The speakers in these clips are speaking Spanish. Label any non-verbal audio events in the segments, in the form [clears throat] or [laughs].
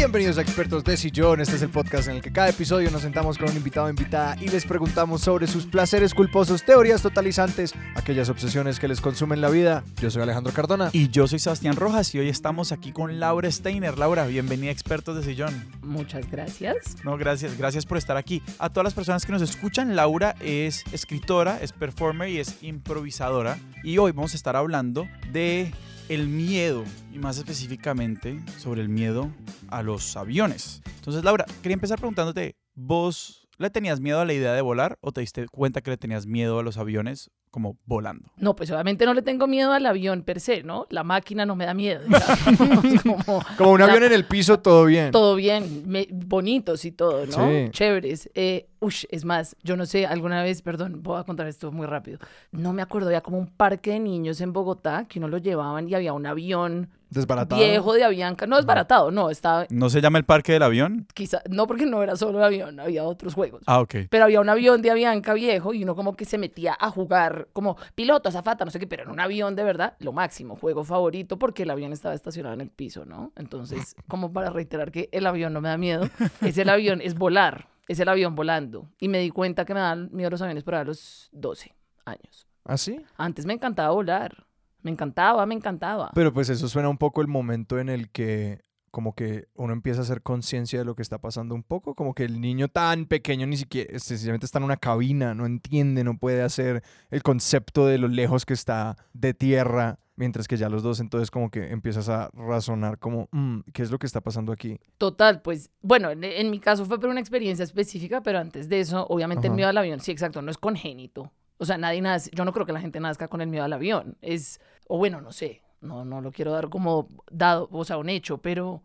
Bienvenidos a Expertos de Sillón. Este es el podcast en el que cada episodio nos sentamos con un invitado o invitada y les preguntamos sobre sus placeres culposos, teorías totalizantes, aquellas obsesiones que les consumen la vida. Yo soy Alejandro Cardona. Y yo soy Sebastián Rojas y hoy estamos aquí con Laura Steiner. Laura, bienvenida a Expertos de Sillón. Muchas gracias. No, gracias, gracias por estar aquí. A todas las personas que nos escuchan, Laura es escritora, es performer y es improvisadora. Y hoy vamos a estar hablando de el miedo y más específicamente sobre el miedo a los aviones. Entonces, Laura, quería empezar preguntándote, ¿vos le tenías miedo a la idea de volar o te diste cuenta que le tenías miedo a los aviones como volando? No, pues obviamente no le tengo miedo al avión per se, ¿no? La máquina no me da miedo. [laughs] [laughs] como, Como un la- avión en el piso, todo bien. Todo bien, me- bonitos y todo, ¿no? Sí. Chéveres. Eh, ush, es más, yo no sé, alguna vez, perdón, voy a contar esto muy rápido. No me acuerdo, había como un parque de niños en Bogotá que uno lo llevaban y había un avión Desbaratado. viejo de Avianca. No es baratado, no, estaba ¿No se llama el parque del avión? quizá, no porque no era solo el avión, había otros juegos. Ah, ok. Pero había un avión de Avianca viejo y uno como que se metía a jugar como piloto, azafata, no sé qué, pero en un avión de verdad, lo máximo, juego favorito porque el avión estaba estacionado en el piso, ¿no? Entonces, como para reiterar que el avión no me da miedo, es el avión, es volar, es el avión volando. Y me di cuenta que me dan miedo los aviones por a los 12 años. ¿Ah, sí? Antes me encantaba volar, me encantaba, me encantaba. Pero pues eso suena un poco el momento en el que como que uno empieza a hacer conciencia de lo que está pasando un poco, como que el niño tan pequeño ni siquiera, sencillamente está en una cabina, no entiende, no puede hacer el concepto de lo lejos que está de tierra, mientras que ya los dos entonces como que empiezas a razonar como, "Mm, ¿qué es lo que está pasando aquí? Total, pues, bueno, en, en mi caso fue por una experiencia específica, pero antes de eso, obviamente el miedo al avión, sí, exacto, no es congénito. O sea, nadie nace, yo no creo que la gente nazca con el miedo al avión. Es, o bueno, no sé, no, no lo quiero dar como dado, o sea, un hecho, pero,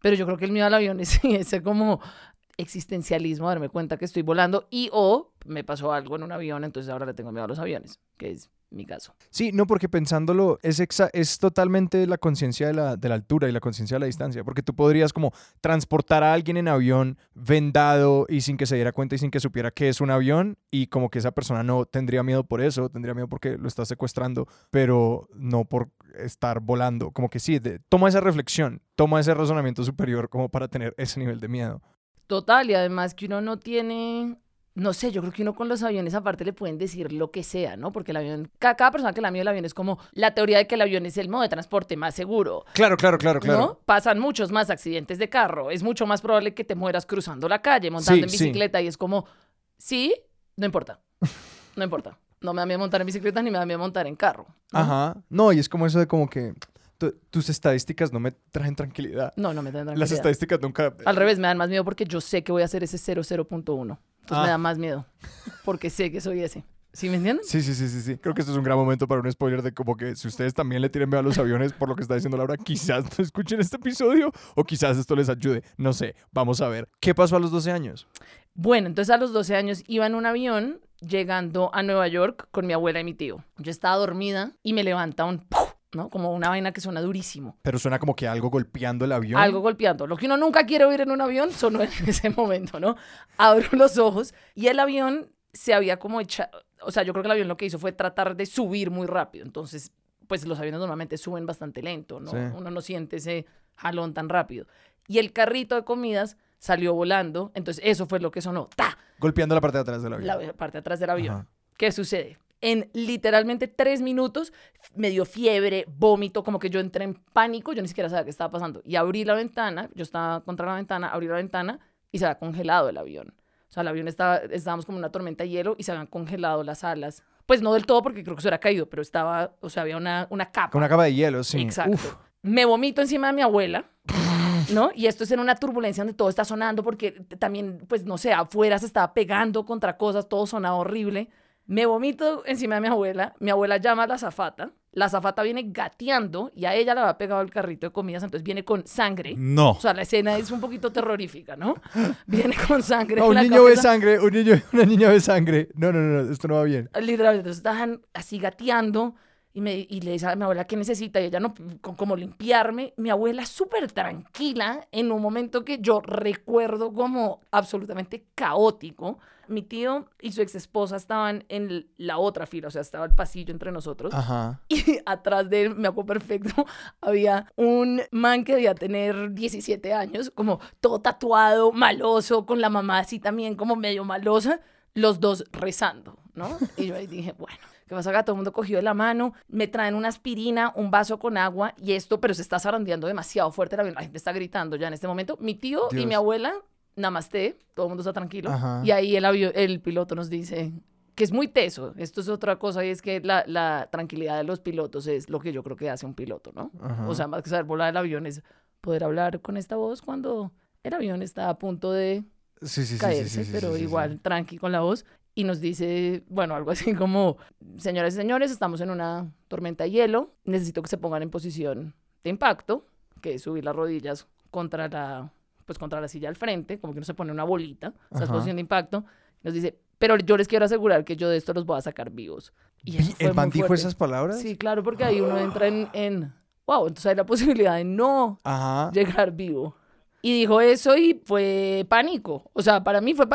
pero yo creo que el miedo al avión [laughs] es ese como existencialismo, darme cuenta que estoy volando y o me pasó algo en un avión, entonces ahora le tengo miedo a los aviones, que es mi caso. Sí, no, porque pensándolo es, exa- es totalmente la conciencia de la, de la altura y la conciencia de la distancia, porque tú podrías como transportar a alguien en avión vendado y sin que se diera cuenta y sin que supiera que es un avión y como que esa persona no tendría miedo por eso, tendría miedo porque lo estás secuestrando, pero no por estar volando, como que sí, de- toma esa reflexión, toma ese razonamiento superior como para tener ese nivel de miedo. Total, y además que uno no tiene, no sé, yo creo que uno con los aviones aparte le pueden decir lo que sea, ¿no? Porque el avión, ca- cada, persona que le da miedo al avión es como la teoría de que el avión es el modo de transporte más seguro, Claro, claro, claro, claro. ¿no? Pasan muchos más accidentes de carro, es mucho más probable que te mueras cruzando la calle, montando Sí, en sí. bicicleta, y es como, sí, no importa, no importa. No me da miedo montar en bicicleta ni me da miedo montar en carro. ¿no? Ajá. No, y es como eso de como que tu- tus estadísticas no me traen tranquilidad. No, no me Las tranquilidad. estadísticas nunca... Al revés, me dan más miedo porque yo sé que voy a hacer ese 00.1. Entonces Ah. me da más miedo. Porque sé que soy ese. ¿Sí me entienden? Sí, sí, sí, sí, sí. Creo que esto es un gran momento para un spoiler de como que si ustedes también le tienen miedo a los aviones por lo que está diciendo Laura, quizás no escuchen este episodio o quizás esto les ayude. No sé, vamos a ver. ¿Qué pasó a los 12 años? Bueno, entonces a los 12 años iba en un avión llegando a Nueva York con mi abuela y mi tío. Yo estaba dormida y me levanta un ¡puf! ¿No? Como una vaina que suena durísimo. Pero suena como que algo golpeando el avión. Algo golpeando. Lo que uno nunca quiere oír en un avión sonó en [laughs] ese momento, ¿no? Abro los ojos y el avión se había como echado, o sea, yo creo que el avión lo que hizo fue tratar de subir muy rápido. Entonces, pues los aviones normalmente suben bastante lento, ¿no? Sí. Uno no siente ese jalón tan rápido. Y el carrito de comidas salió volando, entonces eso fue lo que sonó. ¡Ta! Golpeando la parte de atrás del avión. La parte de atrás del avión. Ajá. ¿Qué sucede? En literalmente tres minutos me dio fiebre, vómito, como que yo entré en pánico, yo ni siquiera sabía qué estaba pasando. Y abrí la ventana, yo estaba contra la ventana, abrí la ventana y se había congelado el avión. O sea, el avión estaba, estábamos como en una tormenta de hielo y se habían congelado las alas. Pues no del todo porque creo que se hubiera caído, pero estaba, o sea, había una, una capa. Una capa de hielo, sí. Exacto. Uf. Me vomito encima de mi abuela, [laughs] ¿no? Y esto es en una turbulencia donde todo está sonando porque también, pues no sé, afuera se estaba pegando contra cosas, todo sonaba horrible. Me vomito encima de mi abuela, mi abuela llama a la zafata, la zafata viene gateando y a ella le había pegado el carrito de comidas, entonces viene con sangre. No. O sea, la escena es un poquito terrorífica, ¿no? [laughs] Viene con sangre. No, un la niño ve sangre, un niño, [laughs] una niña ve sangre. No, no, no, esto no va bien. Literalmente, entonces estaban así gateando y, me, y le dice a mi abuela qué necesita y ella no, co- como limpiarme. Mi abuela súper tranquila en un momento que yo recuerdo como absolutamente caótico. Mi tío y su ex esposa estaban en la otra fila, o sea, estaba el pasillo entre nosotros. Ajá. [laughs] Y atrás de él, me acuerdo perfecto, [laughs] había un man que debía tener 17 años, como todo tatuado, maloso, con la mamá así también como medio malosa, los dos rezando, ¿no? Y yo ahí dije, bueno, ¿qué pasa acá? Todo el mundo cogió de la mano, me traen una aspirina, un vaso con agua y esto, pero se está zarandeando demasiado fuerte, la, la gente está gritando ya en este momento. Mi tío y mi abuela, namaste, todo el mundo está tranquilo. Ajá. Y ahí el, avio- el piloto nos dice, que es muy teso. Esto es otra cosa y es que la, la tranquilidad de los pilotos es lo que yo creo que hace un piloto, ¿no? Ajá. O sea, más que saber volar el avión es poder hablar con esta voz cuando el avión está a punto de Sí, sí, caerse, sí, pero igual tranqui con la voz. Y nos dice, bueno, algo así como, señoras y señores, estamos en una tormenta de hielo, necesito que se pongan en posición de impacto, que es subir las rodillas contra la, pues contra la silla al frente, como que uno se pone una bolita, esa es posición de impacto. Nos dice, pero yo les quiero asegurar que yo de esto los voy a sacar vivos. Y ¿El man dijo esas palabras? Sí, claro, porque ahí uno entra en, en, wow, entonces hay la [laughs] posibilidad de no Ajá. llegar vivo. Y dijo eso y fue pánico. O sea, para mí fue,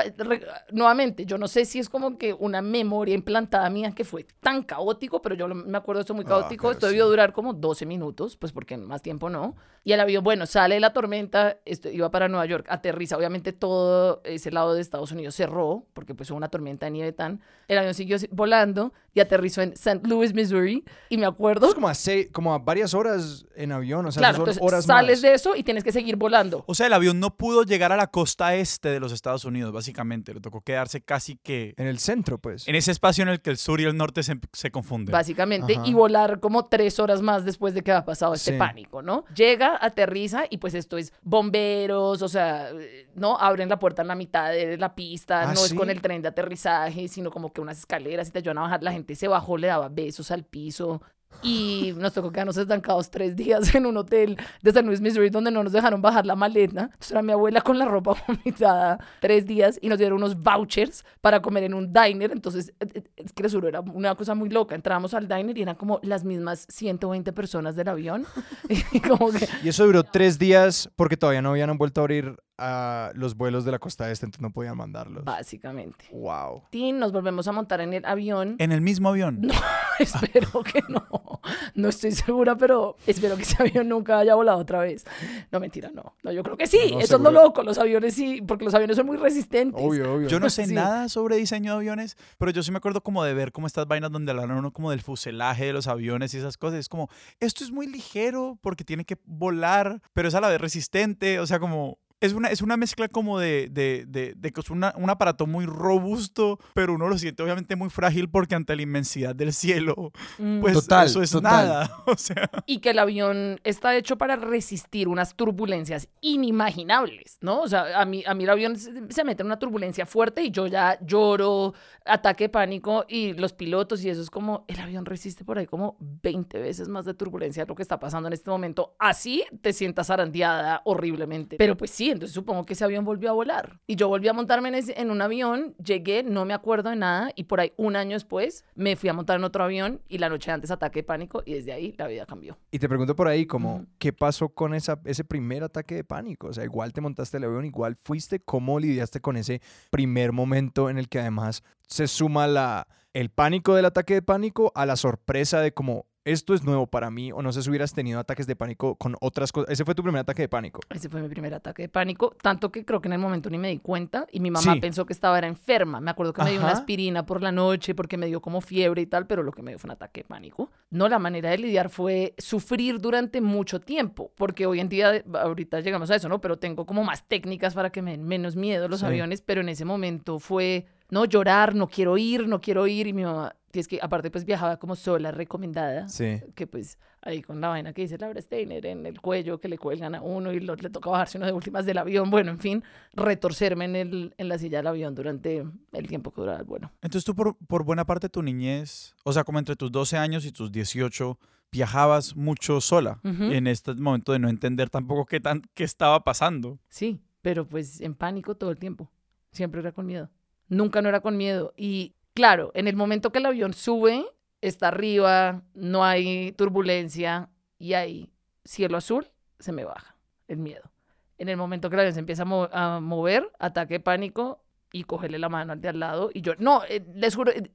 nuevamente, yo no sé si es como que una memoria implantada mía que fue tan caótico, pero yo me acuerdo esto muy Ah, caótico. pero esto sí. debió durar como 12 minutos, pues porque más tiempo no. Y el avión, bueno, sale de la tormenta, esto, iba para Nueva York, aterriza. Obviamente todo ese lado de Estados Unidos cerró, porque pues hubo una tormenta de nieve tan... El avión siguió si- volando y aterrizó en St. Louis, Missouri. Y me acuerdo... Es como a, seis- como a varias horas en avión, o sea, claro, entonces horas sales más. de eso y tienes que seguir volando. O sea, el avión no pudo llegar a la costa este de los Estados Unidos, básicamente. Le tocó quedarse casi que En el centro, pues. en ese espacio en el que el sur y el norte se, se confunden. básicamente, Ajá. y volar como tres horas más después de que ha pasado este Sí. pánico, ¿no? Llega, aterriza y pues esto es bomberos, o sea, ¿no? Abren la puerta en la mitad de la pista, ¿Ah, no es con el tren de aterrizaje, sino como que unas escaleras y te ayudan a bajar. La gente se bajó, le daba besos al piso. Y nos tocó quedarnos estancados tres días en un hotel de St. Louis, Missouri, donde no nos dejaron bajar la maleta. Entonces era mi abuela con la ropa [laughs] vomitada tres días y nos dieron unos vouchers para comer en un diner. Entonces, eh, eh, es que les juro, era una cosa muy loca. Entramos al diner y eran como las mismas 120 personas del avión. [laughs] y como que Y eso duró tres días porque todavía no habían vuelto a abrir a los vuelos de la costa este, entonces no podían mandarlos. Básicamente. Wow. Tin, nos volvemos a montar en el avión. En el mismo avión. [laughs] espero que no. [laughs] No estoy segura, pero espero que ese avión nunca haya volado otra vez. No, mentira, no. No, yo creo que sí. No, Eso es lo seguro. loco. Los aviones sí, porque los aviones son muy resistentes. Obvio, obvio. Yo no [laughs] sé Sí. nada sobre diseño de aviones, pero yo sí me acuerdo como de ver como estas vainas donde hablan uno como del fuselaje de los aviones y esas cosas. Es como, esto es muy ligero porque tiene que volar, pero es a la vez resistente. O sea, como... Es una, es una mezcla como de, de, de, de que es una- un aparato muy robusto, pero uno lo siente obviamente muy frágil porque ante la inmensidad del cielo, Mm. pues Total, eso es total. nada. [laughs] O sea, y que el avión está hecho para resistir unas turbulencias inimaginables, ¿no? O sea, a mí, a mí el avión se mete en una turbulencia fuerte y yo ya lloro, ataque de pánico y los pilotos y eso es como, el avión resiste por ahí como 20 veces más de turbulencia de lo que está pasando en este momento. Así te sientas arandeada horriblemente. Pero pues sí, entonces supongo que ese avión volvió a volar. Y yo volví a montarme en, ese- en un avión, llegué, no me acuerdo de nada y por ahí un año después me fui a montar en otro avión y la noche antes ataque de pánico y desde ahí la vida cambió. Y te pregunto por ahí, como. ¿qué pasó con esa, ese primer ataque de pánico? O sea, igual te montaste el avión, igual fuiste, ¿cómo lidiaste con ese primer momento en el que además se suma la, el pánico del ataque de pánico a la sorpresa de como, esto es nuevo para mí, o no sé si hubieras tenido ataques de pánico con otras cosas. Ese fue tu primer ataque de pánico. Ese fue mi primer ataque de pánico, tanto que creo que en el momento ni me di cuenta y mi mamá Sí. pensó que estaba era enferma. Me acuerdo que me dio una aspirina por la noche porque me dio como fiebre y tal, pero lo que me dio fue un ataque de pánico. No, la manera de lidiar fue sufrir durante mucho tiempo, porque hoy en día, ahorita llegamos a eso, ¿no? Pero tengo como más técnicas para que me den menos miedo los Sí. aviones, pero en ese momento fue, no, llorar, no quiero ir, no quiero ir y mi mamá, es que aparte pues viajaba como sola, recomendada Sí. que pues ahí con la vaina que dice Laura Steiner en el cuello que le cuelgan a uno y lo- le toca bajarse uno de últimas del avión, bueno, en fin, retorcerme en, el, en la silla del avión durante el tiempo que duraba el vuelo. Entonces tú por, por buena parte de tu niñez, o sea, como entre tus 12 años y tus 18, viajabas mucho sola en este momento de no entender tampoco qué, tan, qué estaba pasando. Sí, pero pues en pánico todo el tiempo, siempre era con miedo, nunca no era con miedo y claro, en el momento que el avión sube, está arriba, no hay turbulencia y hay cielo azul, se me baja el miedo. En el momento que el avión se empieza a, a mover, ataque pánico y cogerle la mano al de al lado. Y yo, no, eh, les juro, eh,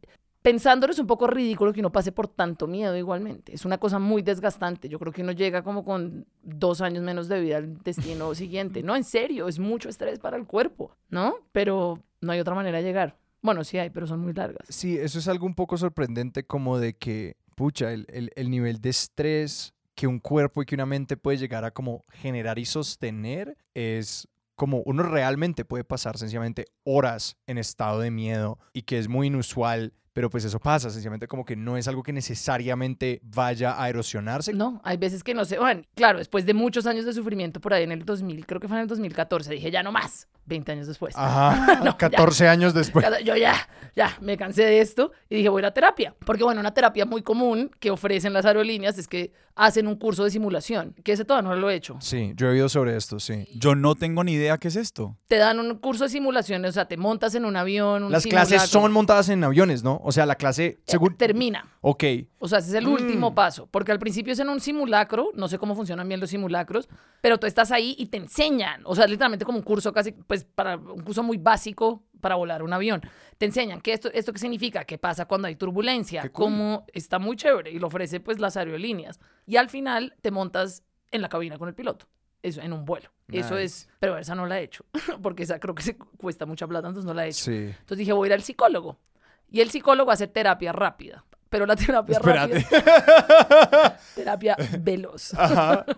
pensándolo es un poco ridículo que uno pase por tanto miedo igualmente. Es una cosa muy desgastante. Yo creo que uno llega como con dos años menos de vida al destino [laughs] siguiente. No, en serio, es mucho estrés para el cuerpo, ¿no? Pero no hay otra manera de llegar. Bueno, sí hay, pero son muy largas. Sí, eso es algo un poco sorprendente como de que, pucha, el, el- el nivel de estrés que un cuerpo y que una mente puede llegar a como generar y sostener es como uno realmente puede pasar sencillamente horas en estado de miedo y que es muy inusual, pero pues eso pasa, sencillamente como que no es algo que necesariamente vaya a erosionarse. No, hay veces que no se van. Claro, después de muchos años de sufrimiento por ahí en el 2000, creo que fue en el 2014, dije ya no más, 20 años después. Ajá, [laughs] No, ya. 14 años después. Yo ya, ya, me cansé de esto y dije voy a ir a terapia. Porque bueno, una terapia muy común que ofrecen las aerolíneas es que hacen un curso de simulación, que ese todavía no lo he hecho. Sí, yo he oído sobre esto, sí. Yo no tengo ni idea qué es esto. Te dan un curso de simulación, o sea, te montas en un avión, un Las clases son montadas en aviones, ¿no? O sea, la clase, Eh, según... Termina. Ok, O sea, ese es el último Mm. paso, porque al principio es en un simulacro, no sé cómo funcionan bien los simulacros, pero tú estás ahí y te enseñan, o sea, literalmente como un curso casi, pues para un curso muy básico para volar un avión. Te enseñan qué esto, esto qué significa, qué pasa cuando hay turbulencia, cool. cómo está muy chévere y lo ofrece pues las aerolíneas. Y al final te montas en la cabina con el piloto. Eso, en un vuelo. Eso es, pero esa no la he hecho, [laughs] porque esa creo que se cuesta mucha plata, entonces no la he hecho. sí. Entonces dije, voy a ir al psicólogo. Y el psicólogo hace terapia rápida. Pero la terapia Espérate. rápida, [laughs] terapia veloz. Ajá. [laughs]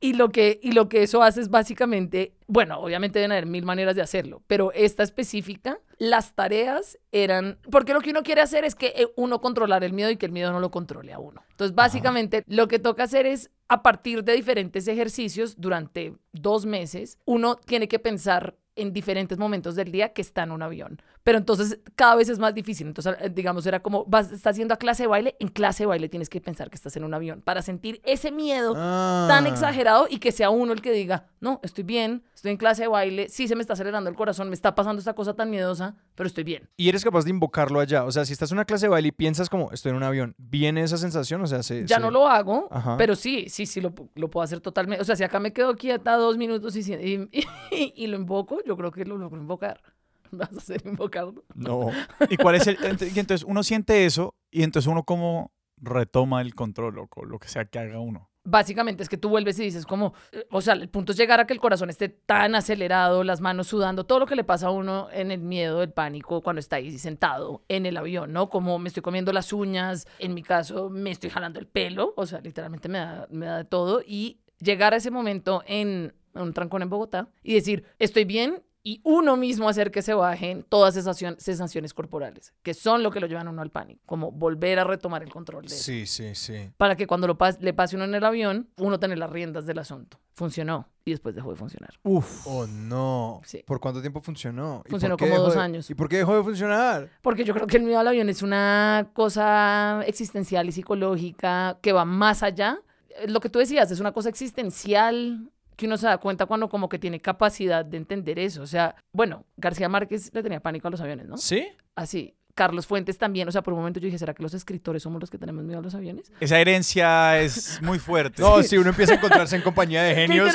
Y lo, que, y lo que eso hace es básicamente, bueno, obviamente deben haber mil maneras de hacerlo, pero esta específica, las tareas eran, porque lo que uno quiere hacer es que eh, uno controlar el miedo y que el miedo no lo controle a uno. Entonces, básicamente, lo que toca hacer es, a partir de diferentes ejercicios, durante dos meses, uno tiene que pensar en diferentes momentos del día que está en un avión. Pero entonces cada vez es más difícil. Entonces, eh, digamos, era como, vas, estás yendo a clase de baile, en clase de baile tienes que pensar que estás en un avión para sentir ese miedo tan Ah. exagerado y que sea uno el que diga, no, estoy bien, estoy en clase de baile, sí se me está acelerando el corazón, me está pasando esta cosa tan miedosa, pero estoy bien. Y eres capaz de invocarlo allá. O sea, si estás en una clase de baile y piensas como estoy en un avión, ¿viene esa sensación? O sea, se, Ya se- no lo hago, Ajá. pero sí, sí, sí, lo, lo puedo hacer totalmente. O sea, si acá me quedo quieta dos minutos y, [laughs] y- y lo invoco, yo creo que lo logro invocar. [laughs] ¿Vas a hacer invocarlo? No. ¿Y cuál es el...? y entonces uno siente eso y entonces uno como retoma el control o lo que sea que haga uno. Básicamente es que tú vuelves y dices como, o sea, el punto es llegar a que el corazón esté tan acelerado, las manos sudando, todo lo que le pasa a uno en el miedo, el pánico, cuando está ahí sentado en el avión, ¿no? Como me estoy comiendo las uñas, en mi caso me estoy jalando el pelo, o sea, literalmente me da, me da de todo, y llegar a ese momento en un trancón en Bogotá y decir, estoy bien, y uno mismo hacer que se bajen todas esas sensacion- sensaciones corporales, que son lo que lo llevan a uno al pánico, como volver a retomar el control de eso Sí, sí, sí. para que cuando lo pas- le pase uno en el avión, uno tenga las riendas del asunto. Funcionó y después dejó de funcionar. Uf. Oh, no. Sí. ¿Por cuánto tiempo funcionó? ¿Y por Funcionó como dos de- años. ¿Y por qué dejó de funcionar? Porque yo creo que el miedo al avión es una cosa existencial y psicológica que va más allá. Lo que tú decías, es una cosa existencial que uno se da cuenta cuando como que tiene capacidad de entender eso. O sea, bueno, García Márquez le tenía pánico a los aviones, ¿no? ¿Sí? Así. Carlos Fuentes también, o sea, por un momento yo dije, ¿será que los escritores somos los que tenemos miedo a los aviones? Esa herencia es muy fuerte. No, si uno empieza a encontrarse en compañía de genios.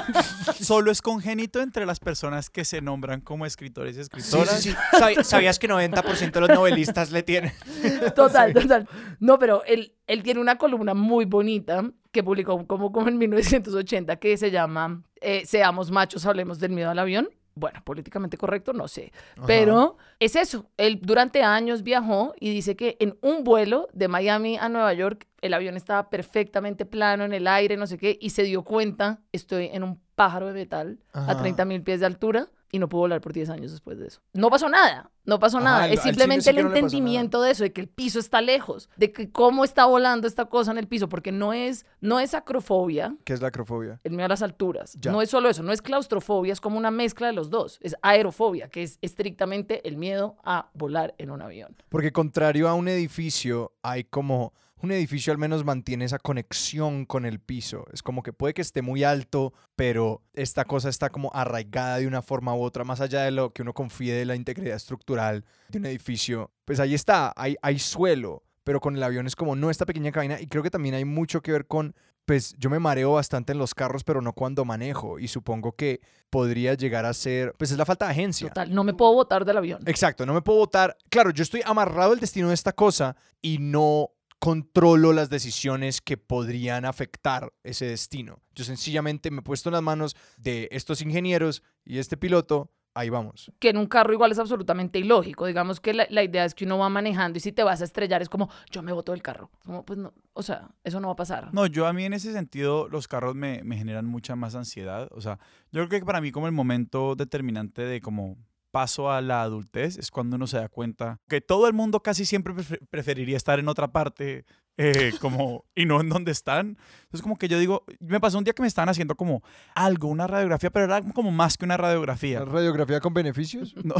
[laughs] Solo es congénito entre las personas que se nombran como escritores y Sí, escritoras. sí, sí. Sabi- ¿Sabías que 90% de los novelistas le tienen? [laughs] Total, total. No, pero él, él tiene una columna muy bonita que publicó como, como en 1980 que se llama eh, Seamos machos, hablemos del miedo al avión. Bueno, políticamente correcto, no sé. Pero es eso. Él durante años viajó y dice que en un vuelo de Miami a Nueva York, el avión estaba perfectamente plano en el aire, no sé qué, y se dio cuenta, estoy en un pájaro de metal Ajá. a 30 mil pies de altura y no pudo volar por 10 años después de eso. No pasó nada, no pasó Ajá, nada. al- es simplemente el no entendimiento de eso, de que el piso está lejos, de que cómo está volando esta cosa en el piso, porque no es, no es acrofobia, ¿Qué es la acrofobia? el miedo a las alturas. Ya. No es solo eso, no es claustrofobia, es como una mezcla de los dos. Es aerofobia, que es estrictamente el miedo a volar en un avión. Porque contrario a un edificio, hay como... Un edificio al menos mantiene esa conexión con el piso. Es como que puede que esté muy alto, pero esta cosa está como arraigada de una forma u otra, más allá de lo que uno confíe de la integridad estructural de un edificio. Pues ahí está, hay, hay suelo. pero con el avión es como no esta pequeña cabina y creo que también hay mucho que ver con pues yo me mareo bastante en los carros, pero no cuando manejo y supongo que podría llegar a ser pues es la falta de agencia. Total, no me puedo botar del avión. Exacto, no me puedo votar. Claro, yo estoy amarrado al destino de esta cosa y no controlo las decisiones que podrían afectar ese destino. Yo sencillamente me he puesto en las manos de estos ingenieros y este piloto. Ahí vamos. Que en un carro igual es absolutamente ilógico. Digamos que la, la idea es que uno va manejando y si te vas a estrellar es como, yo me boto del carro. Como, pues no, o sea, eso no va a pasar. No, yo a mí en ese sentido los carros me, me generan mucha más ansiedad. O sea, yo creo que para mí como el momento determinante de como paso a la adultez es cuando uno se da cuenta que todo el mundo casi siempre prefe- preferiría estar en otra parte eh, como y no en donde están. Entonces como que yo digo, me pasó un día que me estaban haciendo como algo, una radiografía, pero era como más que una radiografía. ¿Radiografía con beneficios? [laughs] No.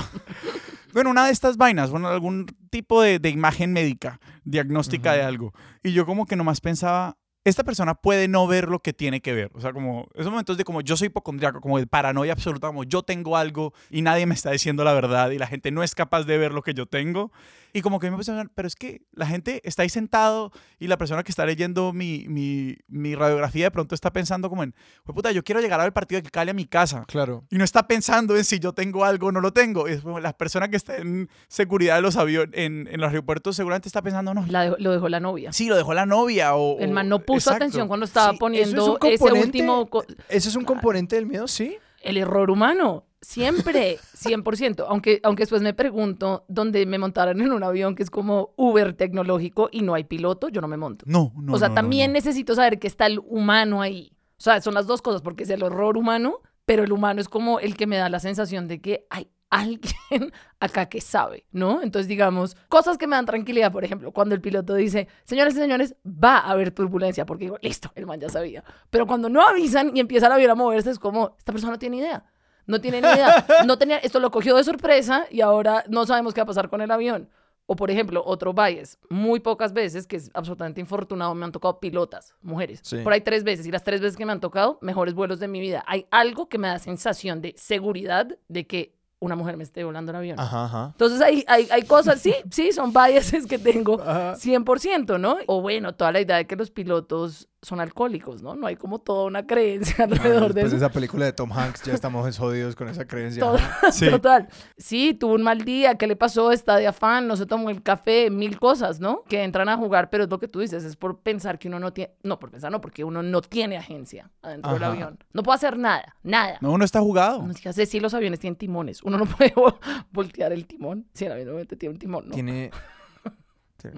Bueno, una de estas vainas, bueno, algún tipo de, de imagen médica, diagnóstica de algo. Y yo como que nomás pensaba, esta persona puede no ver lo que tiene que ver. O sea, como esos momentos de como yo soy hipocondriaco, como de paranoia absoluta, como yo tengo algo y nadie me está diciendo la verdad y la gente no es capaz de ver lo que yo tengo. Y como que me puse a pensar, pero es que la gente está ahí sentado y la persona que está leyendo mi, mi, mi radiografía de pronto está pensando como en, "Jue puta, yo quiero llegar a ver el partido de Cali a mi casa. Claro. Y no está pensando en si yo tengo algo o no lo tengo. Es como la persona que está en seguridad de los aviones, en, en los aeropuertos, seguramente está pensando, no, La dejó- lo dejó la novia. sí, lo dejó la novia o... El man no puso exacto. atención cuando estaba Sí, eso es poniendo ese último... ¿Ese es un Claro. componente del miedo? Sí. El error humano, siempre, 100%. Aunque, aunque después me pregunto, donde me montaran en un avión que es como Uber tecnológico y no hay piloto, yo no me monto. No, no, o sea, no, también no. necesito saber que está el humano ahí. O sea, son las dos cosas, porque es el error humano, pero el humano es como el que me da la sensación de que hay alguien [laughs] acá que sabe, ¿no? Entonces, digamos, cosas que me dan tranquilidad, por ejemplo, cuando el piloto dice, señores y señores, va a haber turbulencia, porque digo, listo, el man ya sabía. Pero cuando no avisan y empieza el avión a moverse, es como, esta persona no tiene idea. No tiene ni idea. No tenía, esto lo cogió de sorpresa y ahora no sabemos qué va a pasar con el avión. O, por ejemplo, otro bias. Muy pocas veces, que es absolutamente infortunado, me han tocado pilotas, mujeres. Sí. Por ahí tres veces. Y las tres veces que me han tocado, mejores vuelos de mi vida. Hay algo que me da sensación de seguridad de que una mujer me esté volando el avión. Ajá, ajá. Entonces hay, hay, hay cosas, sí, [laughs] sí, son biases que tengo Ajá. 100%, ¿no? O bueno, toda la idea de que los pilotos son alcohólicos, ¿no? No hay como toda una creencia alrededor de Después eso. de esa película de Tom Hanks ya estamos jodidos con esa creencia. Todo- Ajá. [laughs] Sí. Total. Sí, tuvo un mal día, ¿qué le pasó? Está de afán, no se tomó el café, mil cosas, ¿no? Que entran a jugar, pero es lo que tú dices, es por pensar que uno no tiene, no, por pensar no, porque uno no tiene agencia adentro del avión. No puede hacer nada, nada. No, uno está jugado. No, ya sé si los aviones tienen timones, uno no [laughs] puede vo- voltear el timón. Si el avión obviamente tiene un timón, ¿no? Tiene, tiene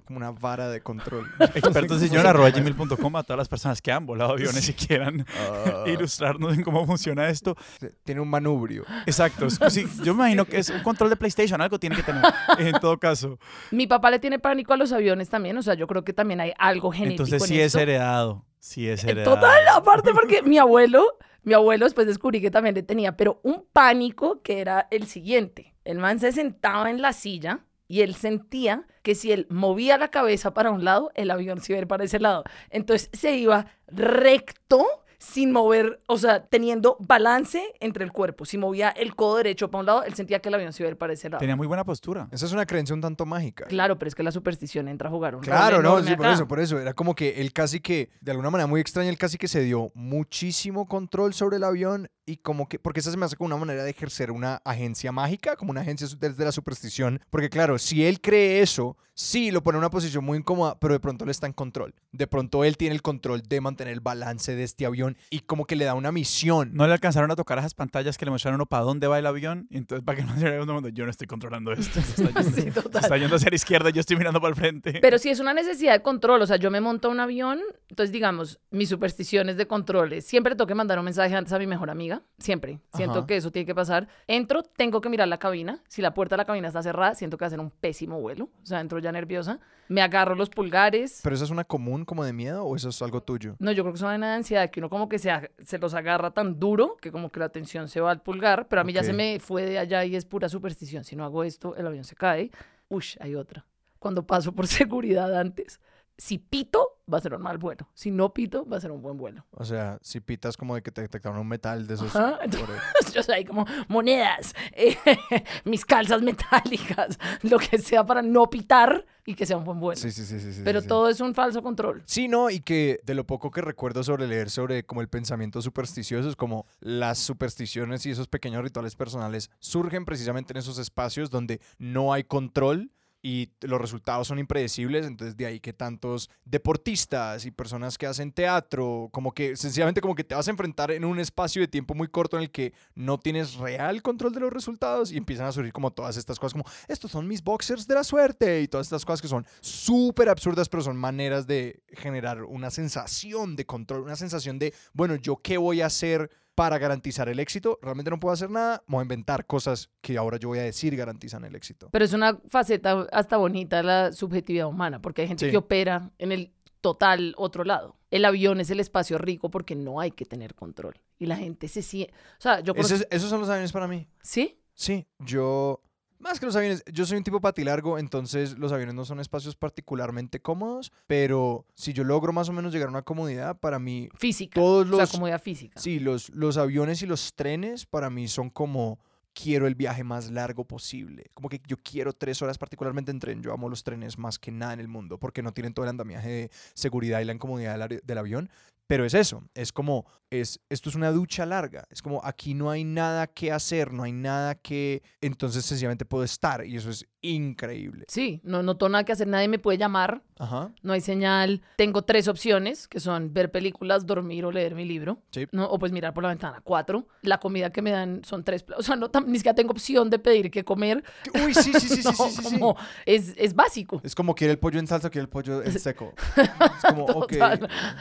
como una vara de control. [laughs] Expertos de señor arroba gmail.com a todas las personas que han volado aviones y quieran Ah, ilustrarnos en cómo funciona esto. tiene un manubrio. Exacto. sí, yo me imagino que es un control de PlayStation, algo tiene que tener. [laughs] En todo caso. Mi papá le tiene pánico a los aviones también, o sea, yo creo que también hay algo genético Entonces en sí es esto. heredado. Sí es heredado. Total, aparte porque mi abuelo, mi abuelo después descubrí que también le tenía, pero un pánico que era el siguiente. El man se sentaba en la silla y él sentía que si él movía la cabeza para un lado, el avión se iba a ir para ese lado. Entonces se iba recto sin mover, o sea, teniendo balance entre el cuerpo. Si movía el codo derecho para un lado, él sentía que el avión se iba a ir para ese lado. Tenía muy buena postura. Esa es una creencia un tanto mágica. Claro, pero es que la superstición entra a jugar un Claro, no, sí, por eso, por eso. Era como que él casi que, de alguna manera muy extraña, él casi que se dio muchísimo control sobre el avión y como que, porque esa se me hace como una manera de ejercer una agencia mágica, como una agencia desde la superstición. Porque claro, si él cree eso, sí lo pone en una posición muy incómoda, pero de pronto él está en control. De pronto él tiene el control de mantener el balance de este avión y como que le da una misión. No le alcanzaron a tocar esas pantallas que le mostraron uno para dónde va el avión. Y entonces, para que [laughs] no se vea uno, yo no estoy controlando esto. Se está [laughs] yendo, Sí, se total. está yendo hacia la izquierda y yo estoy mirando para el frente. Pero si es una necesidad de control, o sea, yo me monto a un avión, entonces digamos, mis supersticiones de controles, siempre tengo que mandar un mensaje antes a mi mejor amiga, siempre. Siento Ajá. que eso tiene que pasar. Entro, tengo que mirar la cabina, si la puerta de la cabina está cerrada, siento que va a ser un pésimo vuelo, o sea, entro ya nerviosa, me agarro los pulgares. ¿Pero eso es una común como de miedo o eso es algo tuyo? No, yo creo que es una ansiedad, que uno como que se, se los agarra tan duro que como que la tensión se va al pulgar, pero a mí ya se me fue de allá y es pura superstición. Si no hago esto, el avión se cae. Uy, hay otra. Cuando paso por [laughs] seguridad antes, si pito, va a ser un mal vuelo. Si no pito, va a ser un buen vuelo. O sea, si pitas como de que te detectaron un metal de esos. Por- [laughs] Yo soy como monedas, eh, [laughs] mis calzas metálicas, [laughs] lo que sea para no pitar y que sea un buen vuelo. Sí, sí, sí, sí. Pero sí. todo es un falso control. Sí, no, y que de lo poco que recuerdo sobre leer sobre como el pensamiento supersticioso es como las supersticiones y esos pequeños rituales personales surgen precisamente en esos espacios donde no hay control y los resultados son impredecibles, entonces de ahí que tantos deportistas y personas que hacen teatro, como que sencillamente como que te vas a enfrentar en un espacio de tiempo muy corto en el que no tienes real control de los resultados y empiezan a surgir como todas estas cosas como estos son mis boxers de la suerte y todas estas cosas que son súper absurdas pero son maneras de generar una sensación de control, una sensación de, bueno, yo qué voy a hacer para garantizar el éxito, realmente no puedo hacer nada, voy a inventar cosas que ahora yo voy a decir garantizan el éxito. Pero es una faceta hasta bonita la subjetividad humana, porque hay gente Sí. que opera en el total otro lado. El avión es el espacio rico porque no hay que tener control. Y la gente se siente... O sea, yo... Ese conozco- es- esos son los aviones para mí. ¿Sí? Sí, yo... Más que los aviones, yo soy un tipo patilargo, entonces los aviones no son espacios particularmente cómodos, pero si yo logro más o menos llegar a una comodidad, para mí, Física. todos O sea, los... comodidad física. Sí, los, los aviones y los trenes para mí son como quiero el viaje más largo posible. Como que yo quiero tres horas particularmente en tren. Yo amo los trenes más que nada en el mundo porque no tienen todo el andamiaje de seguridad y la incomodidad del, del avión. Pero es eso, es como, es, esto es una ducha larga, es como aquí no hay nada que hacer, no hay nada que, entonces sencillamente puedo estar y eso es increíble. Sí, no, no tengo nada que hacer, nadie me puede llamar, Ajá, no hay señal. Tengo tres opciones, que son ver películas, dormir o leer mi libro. Sí. ¿no? O pues mirar por la ventana. Cuatro. La comida que me dan son tres. O sea, no, ni siquiera tengo opción de pedir qué comer. Uy, sí, sí, sí, sí, [laughs] No, sí, sí, sí. como es, es básico. Es como quiere el pollo en salsa, quiere el pollo en [laughs] seco. Es como, ok.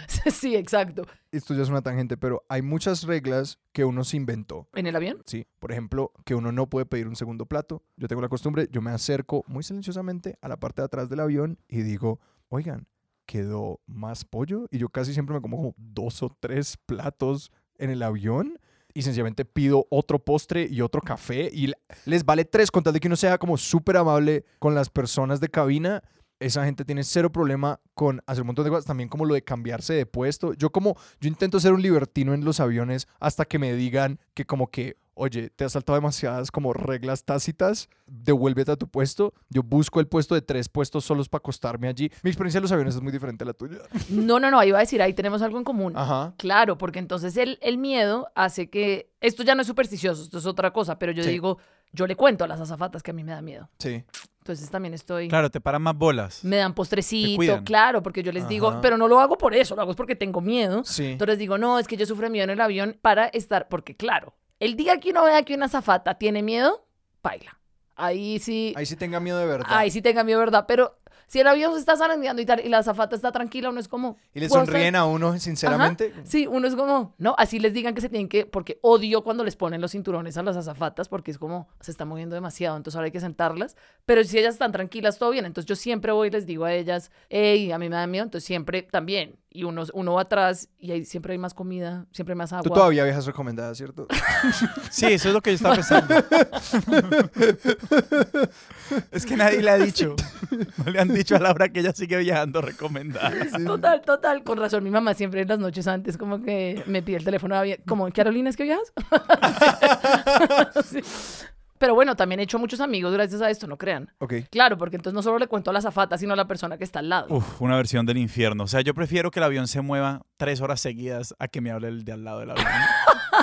[laughs] Sí, exacto. esto ya es una tangente, pero hay muchas reglas que uno se inventó. ¿En el avión? Sí, por ejemplo, que uno no puede pedir un segundo plato. Yo tengo la costumbre, yo me acerco muy silenciosamente a la parte de atrás del avión y digo, oigan, quedó más pollo. Y yo casi siempre me como dos o tres platos en el avión. Y sencillamente pido otro postre y otro café. Y le- les vale tres con tal de que uno sea como súper amable con las personas de cabina. Esa gente tiene cero problema con hacer un montón de cosas. También como lo de cambiarse de puesto. Yo como, yo intento ser un libertino en los aviones hasta que me digan que como que, oye, te has saltado demasiadas como reglas tácitas, devuélvete a tu puesto. Yo busco el puesto de tres puestos solos para acostarme allí. Mi experiencia en los aviones es muy diferente a la tuya. [laughs] No, no, no. Iba a decir, ahí tenemos algo en común. Ajá. Claro, porque entonces el, el miedo hace que. Esto ya no es supersticioso, esto es otra cosa, pero yo Sí. digo, yo le cuento a las azafatas que a mí me da miedo. Sí. Entonces también estoy. Claro, te paran más bolas. Me dan Te postrecito, cuidan. claro, porque yo les digo, pero no lo hago por eso, lo hago es porque tengo miedo. Sí. Entonces digo, no, es que yo sufro miedo en el avión para estar, porque claro, el día que uno vea que una azafata tiene miedo, baila. Ahí sí, Ahí sí tenga miedo de verdad. ahí sí tenga miedo, ¿verdad? Pero si el avión se está zarandeando y tal, y la azafata está tranquila, uno es como... y le ¿puedo estar- sonríen a uno, sinceramente. Sí, uno es como, no, así les digan que se tienen que, porque odio cuando les ponen los cinturones a las azafatas, porque es como, se está moviendo demasiado, entonces ahora hay que sentarlas, pero si ellas están tranquilas, todo bien, entonces yo siempre voy y les digo a ellas, hey, a mí me da miedo, entonces siempre también, y uno, uno va atrás y ahí siempre hay más comida, siempre hay más agua. Tú todavía viajas recomendada, ¿cierto? [laughs] Sí, eso es lo que yo estaba pensando. [laughs] es que nadie le ha dicho. No le han dicho a Laura que ella sigue viajando recomendada. Total, total, con razón, mi mamá siempre en las noches antes como que me pide el teléfono, como, Carolina, ¿es que viajas? [laughs] Sí. Pero bueno, también he hecho muchos amigos gracias a esto, no crean. Ok. Claro, porque entonces no solo le cuento a la azafata, sino a la persona que está al lado. Uf, una versión del infierno. O sea, yo prefiero que el avión se mueva tres horas seguidas a que me hable el de al lado del avión. [laughs]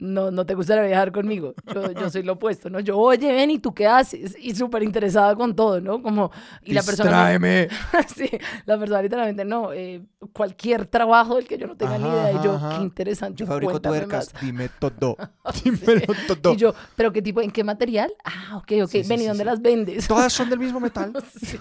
No, no te gustaría viajar conmigo. Yo, yo soy lo opuesto, ¿no? Yo, oye, ven, ¿y tú qué haces? Y súper interesada con todo, ¿no? Como, y la persona... [laughs] Sí, la persona literalmente, no, eh, cualquier trabajo del que yo no tenga ni idea. Y yo, ajá, qué interesante. Yo fabrico tuercas. más. Dime todo. [laughs] [laughs] Dímelo todo. Y yo, ¿pero qué tipo, en qué material? Ah, ok, ok. Sí, ven, ¿y dónde las vendes? Todas son del mismo metal. Sí.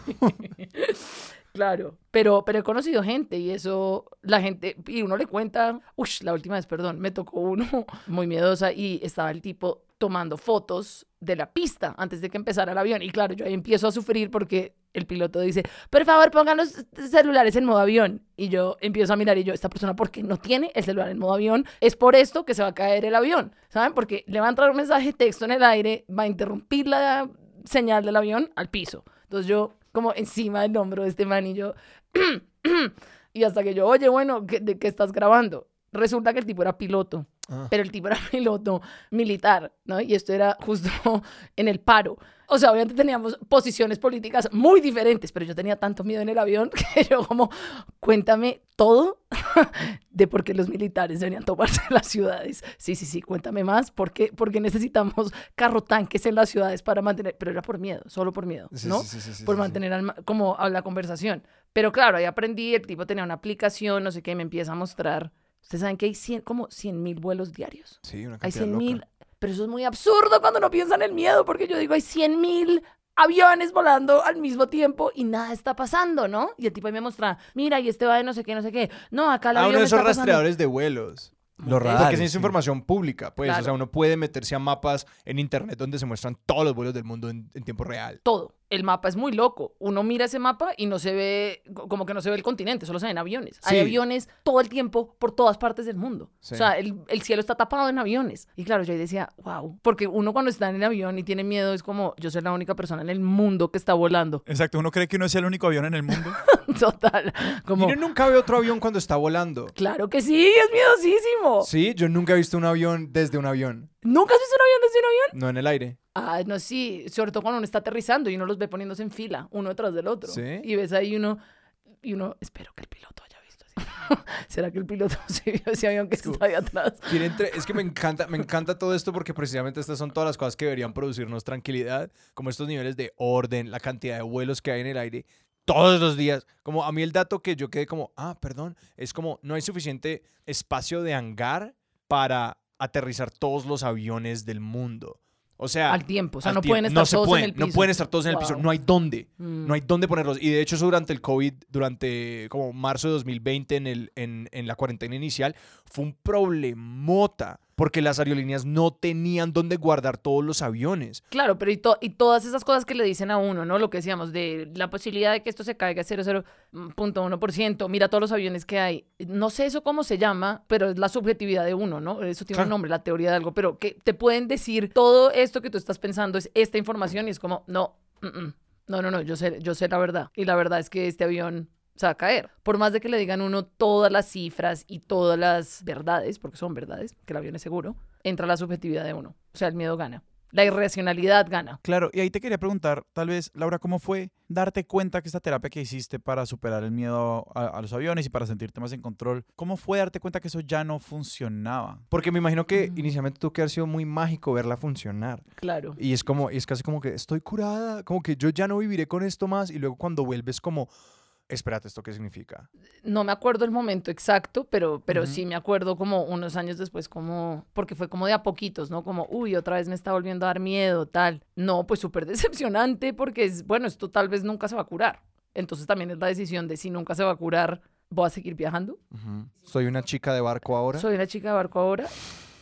Claro, pero, pero he conocido gente y eso, la gente, y uno le cuenta, uy, la última vez, perdón, me tocó uno [laughs] muy miedosa y estaba el tipo tomando fotos de la pista antes de que empezara el avión. Y claro, yo ahí empiezo a sufrir porque el piloto dice, por favor, pongan los celulares en modo avión. Y yo empiezo a mirar y yo, esta persona, ¿por qué no tiene el celular en modo avión? Es por esto que se va a caer el avión, ¿saben? Porque le va a entrar un mensaje de texto en el aire, va a interrumpir la señal del avión al piso. Entonces yo como encima del hombro de este man y yo, [clears throat] y hasta que yo, oye, bueno, ¿qué- ¿de qué estás grabando? Resulta que el tipo era piloto, Ah. pero el tipo era [laughs] piloto militar, ¿no? Y esto era justo [laughs] en el paro. O sea, obviamente teníamos posiciones políticas muy diferentes, pero yo tenía tanto miedo en el avión [laughs] que yo como, cuéntame todo [laughs] de por qué los militares deberían tomarse [laughs] las ciudades. Sí, sí, sí, cuéntame más, ¿por qué, por qué necesitamos carro tanques en las ciudades para mantener, pero era por miedo, solo por miedo, Sí, ¿no? sí, sí, sí, por mantener al como a la conversación. Pero claro, ahí aprendí, el tipo tenía una aplicación, no sé qué, me empieza a mostrar. Ustedes saben que hay 100, como 100 mil vuelos diarios. Sí, una Hay cantidad 100 loca. mil, pero eso es muy absurdo cuando no piensan en el miedo, porque yo digo, hay 100 mil aviones volando al mismo tiempo y nada está pasando, ¿no? Y el tipo ahí me muestra, mira, y este va de no sé qué, no sé qué. No, acá el Ah, uno de esos pasando. rastreadores de vuelos. Los radares. Porque esa es sí. información pública, pues. O Claro. sea, uno puede meterse a mapas en internet donde se muestran todos los vuelos del mundo en, en tiempo real. Todo. El mapa es muy loco. Uno mira ese mapa y no se ve, co- como que no se ve el continente, solo se ven aviones. Hay aviones todo el tiempo por todas partes del mundo. Sí. O sea, el, el cielo está tapado en aviones. Y claro, yo ahí decía, wow. Porque uno cuando está en el avión y tiene miedo es como, yo soy la única persona en el mundo que está volando. Exacto, uno cree que uno es el único avión en el mundo. [laughs] Total. Como, Y uno nunca ve otro avión cuando está volando. claro que sí, es miedosísimo. Sí, yo nunca he visto un avión desde un avión. ¿Nunca has visto un avión desde un avión? No en el aire. Ah, no, sí. Sobre todo cuando uno está aterrizando y uno los ve poniéndose en fila, uno detrás del otro. Sí. Y ves ahí uno, y uno, espero que el piloto haya visto así. [laughs] ¿Será que el piloto [laughs] se vio ese avión que está ahí atrás? Es que me encanta, me encanta todo esto porque precisamente estas son todas las cosas que deberían producirnos tranquilidad, como estos niveles de orden, la cantidad de vuelos que hay en el aire todos los días. Como a mí el dato que yo quedé como, ah, perdón, es como no hay suficiente espacio de hangar para aterrizar todos los aviones del mundo. O sea, Al tiempo. O sea, no tiempo. pueden estar se todos pueden, en el piso. No pueden estar todos en el piso. No hay dónde. Mm. No hay dónde ponerlos. Y de hecho eso durante el COVID, durante como marzo de 2020 en, el, en, en la cuarentena inicial, fue un problemota. Porque las aerolíneas no tenían dónde guardar todos los aviones. Claro, pero y, to- y todas esas cosas que le dicen a uno, ¿no? Lo que decíamos, de la posibilidad de que esto se caiga a 0,0.1%, mira todos los aviones que hay. No sé eso cómo se llama, pero es la subjetividad de uno, ¿no? Eso tiene un nombre, la teoría de algo, pero que te pueden decir todo esto que tú estás pensando es esta información y es como, no, mm, mm, no, no, no, yo sé, yo sé la verdad. Y la verdad es que este avión se va a caer. Por más de que le digan uno todas las cifras y todas las verdades, porque son verdades, que el avión es seguro, entra la subjetividad de uno. O sea, el miedo gana. La irracionalidad gana. Claro, y ahí te quería preguntar, tal vez, Laura, ¿cómo fue darte cuenta que esta terapia que hiciste para superar el miedo a, a los aviones y para sentirte más en control, cómo fue darte cuenta que eso ya no funcionaba? Porque me imagino que Mm. inicialmente tuvo que haber sido muy mágico verla funcionar. Claro. Y es como, es casi como que estoy curada, como que yo ya no viviré con esto más. Y luego cuando vuelves como, espérate, ¿esto qué significa? No me acuerdo el momento exacto, pero, pero sí me acuerdo como unos años después, como, porque fue como de a poquitos, ¿no? Como, uy, otra vez me está volviendo a dar miedo, tal. No, pues súper [laughs] decepcionante porque es, bueno, esto tal vez nunca se va a curar. Entonces también es la decisión de si nunca se va a curar, voy a seguir viajando. Soy una chica de barco ahora. Soy una chica de barco ahora.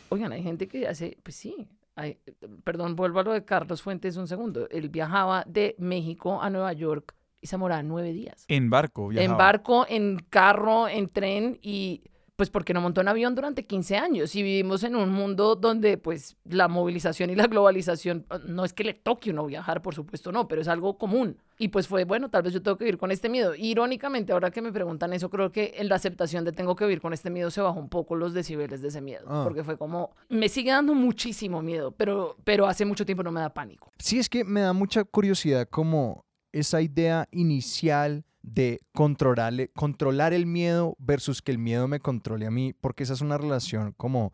Oigan, hay gente que hace, pues sí. hay- perdón, vuelvo a lo de Carlos Fuentes un segundo. Él viajaba de México a Nueva York y demoraba nueve días. En barco, viajaba. En barco, en carro, en tren y pues porque no montó en avión durante 15 años y vivimos en un mundo donde pues la movilización y la globalización eh, no es que le toque uno viajar, por supuesto no, pero es algo común. Y pues fue, bueno, tal vez yo tengo que vivir con este miedo. Irónicamente, ahora que me preguntan eso, creo que en la aceptación de tengo que vivir con este miedo se bajó un poco los decibeles de ese miedo, Ah. porque fue como, me sigue dando muchísimo miedo, pero, pero hace mucho tiempo no me da pánico. Sí, es que me da mucha curiosidad como esa idea inicial de controlar, controlar el miedo versus que el miedo me controle a mí, porque esa es una relación como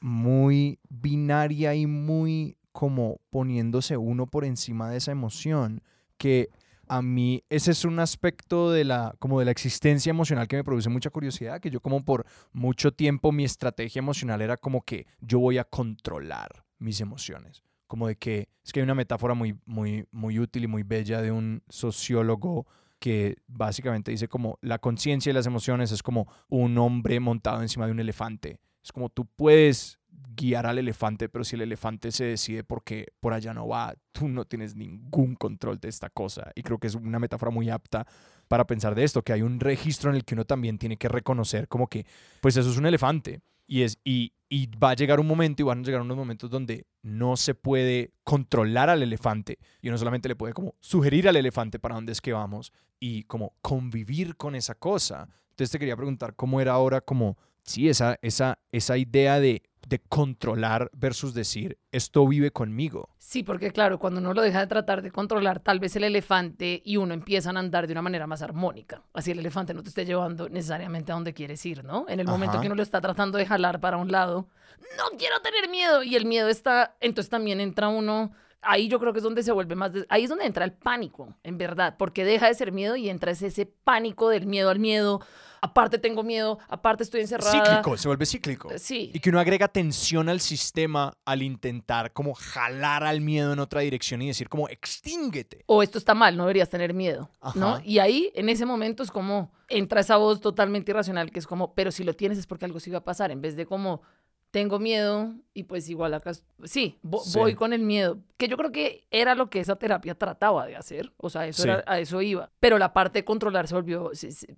muy binaria y muy como poniéndose uno por encima de esa emoción, que a mí ese es un aspecto de la como de la existencia emocional que me produce mucha curiosidad, que yo como por mucho tiempo mi estrategia emocional era como que yo voy a controlar mis emociones como de que es que hay una metáfora muy muy muy útil y muy bella de un sociólogo que básicamente dice como la conciencia y las emociones es como un hombre montado encima de un elefante. Es como tú puedes guiar al elefante, pero si el elefante se decide porque por allá no va, tú no tienes ningún control de esta cosa. Y creo que es una metáfora muy apta para pensar de esto, que hay un registro en el que uno también tiene que reconocer como que, pues eso es un elefante. Y, es, y, y va a llegar un momento y van a llegar unos momentos donde no se puede controlar al elefante y uno solamente le puede como sugerir al elefante para dónde es que vamos y como convivir con esa cosa. Entonces te quería preguntar cómo era ahora como, sí, esa, esa, esa idea de, de controlar versus decir, esto vive conmigo. Sí, porque claro, cuando uno lo deja de tratar de controlar, tal vez el elefante y uno empiezan a andar de una manera más armónica. Así el elefante no te esté llevando necesariamente a donde quieres ir, ¿no? En el momento Ajá. que uno lo está tratando de jalar para un lado, no quiero tener miedo. Y el miedo está, entonces también entra uno. Ahí yo creo que es donde se vuelve más, de- ahí es donde entra el pánico, en verdad, porque deja de ser miedo y entra ese, ese pánico del miedo al miedo. Aparte tengo miedo, aparte estoy encerrada. Cíclico, se vuelve cíclico. Sí. Y que uno agrega tensión al sistema al intentar como jalar al miedo en otra dirección y decir como extínguete. o esto está mal, no deberías tener miedo, ¿no? Ajá. Y ahí, en ese momento, es como, entra esa voz totalmente irracional que es como, pero si lo tienes es porque algo sí va a pasar, en vez de como, tengo miedo y pues igual acá, sí, Sí. voy con el miedo, que yo creo que era lo que esa terapia trataba de hacer, o sea, eso Sí. era, a eso iba, pero la parte de controlar se volvió,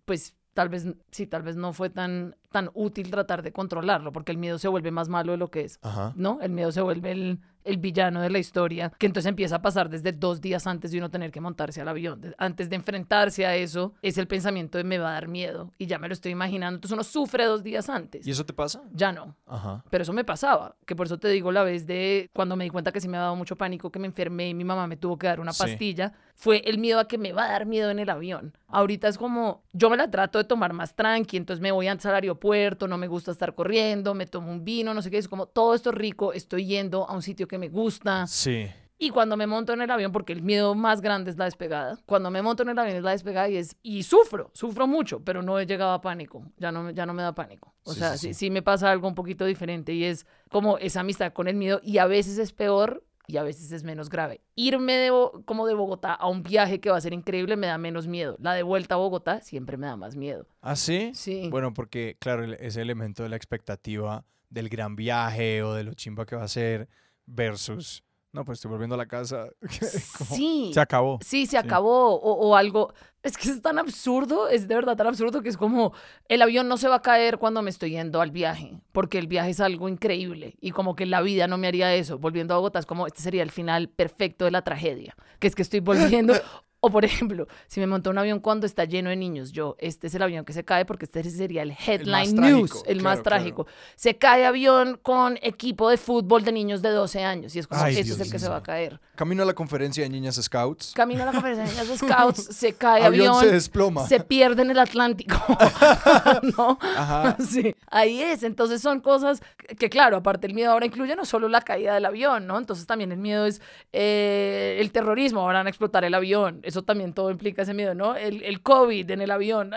pues tal vez, sí, tal vez no fue tan, tan útil tratar de controlarlo, porque el miedo se vuelve más malo de lo que es. Ajá. ¿no? El miedo se vuelve el, el villano de la historia, que entonces empieza a pasar desde dos días antes de uno tener que montarse al avión. Antes de enfrentarse a eso, es el pensamiento de me va a dar miedo y ya me lo estoy imaginando. Entonces uno sufre dos días antes. ¿Y eso te pasa? Ya no. Ajá. Pero eso me pasaba, que por eso te digo la vez de cuando me di cuenta que sí me ha dado mucho pánico, que me enfermé y mi mamá me tuvo que dar una Sí. pastilla, fue el miedo a que me va a dar miedo en el avión. Ahorita es como, yo me la trato de tomar más tranqui, entonces me voy antes al aeropuerto, no me gusta estar corriendo, me tomo un vino, no sé qué, es como todo esto es rico, estoy yendo a un sitio que me gusta. Sí. Y cuando me monto en el avión, porque el miedo más grande es la despegada, cuando me monto en el avión es la despegada y es, y sufro, sufro mucho, pero no he llegado a pánico, ya no, me- ya no me da pánico. O Sí, sea, sí. sí me pasa algo un poquito diferente y es como esa amistad con el miedo y a veces es peor y a veces es menos grave. Irme de, como de Bogotá a un viaje que va a ser increíble me da menos miedo. La de vuelta a Bogotá siempre me da más miedo. ¿Ah, sí? Sí. Bueno, porque, claro, ese elemento de la expectativa del gran viaje o de lo chimba que va a ser versus, no, pues estoy volviendo a la casa. [laughs] Como- sí. Se acabó. Sí, se acabó. O, o algo. Es que es tan absurdo, es de verdad tan absurdo que es como el avión no se va a caer cuando me estoy yendo al viaje, porque el viaje es algo increíble y como que la vida no me haría eso. Volviendo a Bogotá es como este sería el final perfecto de la tragedia, que es que estoy volviendo. [laughs] O por [laughs] ejemplo, si me monto un avión cuando está lleno de niños, yo, este es el avión que se cae porque este sería el headline news, trágico, el más claro. trágico. Se cae avión con equipo de fútbol de niños de 12 años y es como, Ay, este Dios es el que se va a caer. Camino a la conferencia de niñas scouts. Camino a la conferencia de niños [laughs] scouts, se cae Avión avión, se desploma. se pierde en el Atlántico. [laughs] ¿No? Ajá. Sí, ahí es. Entonces son cosas que, claro, aparte el miedo ahora incluye no solo la caída del avión, ¿no? Entonces también el miedo es eh, el terrorismo, ahora van a explotar el avión. Eso también todo implica ese miedo, ¿no? El, el COVID en el avión.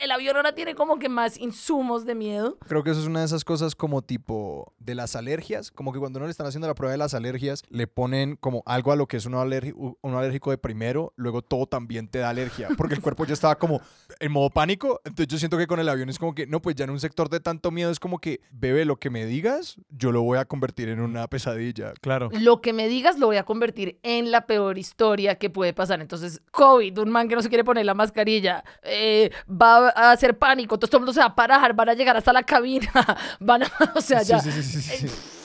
El avión ahora tiene como que más insumos de miedo. Creo que eso es una de esas cosas como tipo de las alergias, como que cuando uno le están haciendo la prueba de las alergias, le ponen como algo a lo que es uno, alergi- u- uno alérgico de primero, luego todo también te da alergia, porque el cuerpo ya estaba como en modo pánico, entonces yo siento que con el avión es como que, no, pues ya en un sector de tanto miedo es como que, bebé, lo que me digas, yo lo voy a convertir en una pesadilla. Claro. Lo que me digas lo voy a convertir en la peor historia que puede pasar. Entonces, COVID, un man que no se quiere poner la mascarilla, eh, va a hacer pánico, entonces todo el mundo se va a parar, van a llegar hasta la cabina, [laughs] van a, [laughs] o sea, ya. Sí, sí, sí, sí, sí.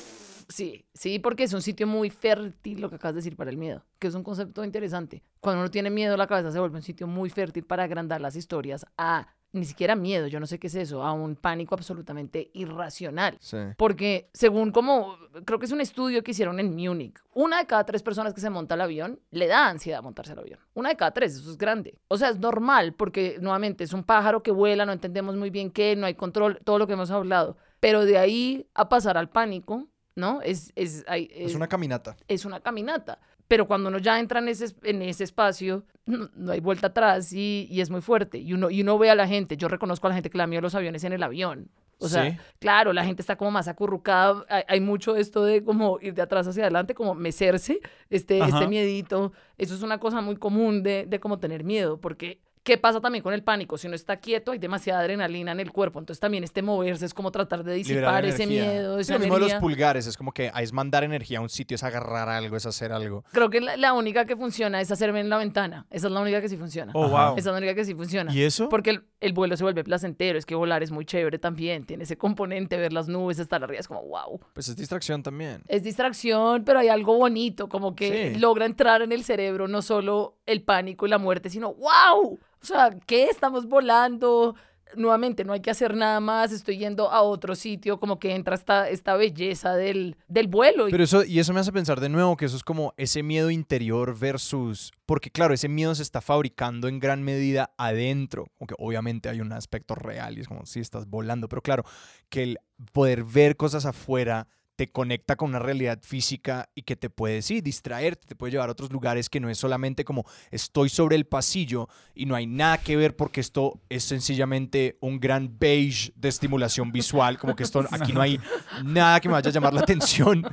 Sí, sí, porque es un sitio muy fértil lo que acabas de decir para el miedo, que es un concepto interesante. Cuando uno tiene miedo, la cabeza se vuelve un sitio muy fértil para agrandar las historias a ni siquiera miedo, yo no sé qué es eso, a un pánico absolutamente irracional. Sí. Porque según como, creo que es un estudio que hicieron en Múnich, una de cada tres personas que se monta al avión le da ansiedad montarse al avión. Una de cada tres, eso es grande. O sea, es normal porque nuevamente es un pájaro que vuela, no entendemos muy bien qué, no hay control, todo lo que hemos hablado. Pero de ahí a pasar al pánico, ¿no? Es, es, hay- Es es- una caminata. es una caminata. Pero cuando uno ya entra en ese, es- en ese espacio, no, no hay vuelta atrás y, y es muy fuerte. Y uno, y uno ve a la gente, yo reconozco a la gente que la miedo los aviones en el avión. O sea, Sí. claro, la gente está como más acurrucada. Hay, hay mucho esto de como ir de atrás hacia adelante, como mecerse, este, Ajá. este miedito. Eso es una cosa muy común de, de como tener miedo, porque ¿Qué pasa también con el pánico? Si uno está quieto, hay demasiada adrenalina en el cuerpo. Entonces también este moverse es como tratar de disipar ese miedo, Sí, esa lo mismo de los pulgares, es como que es mandar energía a un sitio, es agarrar algo, es hacer algo. Creo que la, la única que funciona es hacerme en la ventana. Esa es la única que sí funciona. Oh, wow. Esa es la única que sí funciona. ¿Y eso? Porque el, el vuelo se vuelve placentero. Es que volar es muy chévere también. Tiene ese componente, ver las nubes, estar arriba. Es como, wow. Pues es distracción también. Es distracción, pero hay algo bonito. Como que Sí. logra entrar en el cerebro no solo el pánico y la muerte, sino, wow. O sea, ¿qué? Estamos volando. Nuevamente, no hay que hacer nada más. Estoy yendo a otro sitio. Como que entra esta, esta belleza del, del vuelo. Pero eso, y eso me hace pensar de nuevo que eso es como ese miedo interior versus, porque claro, ese miedo se está fabricando en gran medida adentro, aunque obviamente hay un aspecto real y es como si estás volando, pero claro, que el poder ver cosas afuera te conecta con una realidad física y que te puede, sí, distraerte, te puede llevar a otros lugares que no es solamente como estoy sobre el pasillo y no hay nada que ver porque esto es sencillamente un gran beige de estimulación visual, como que esto [laughs] aquí no hay nada que me vaya a llamar la atención.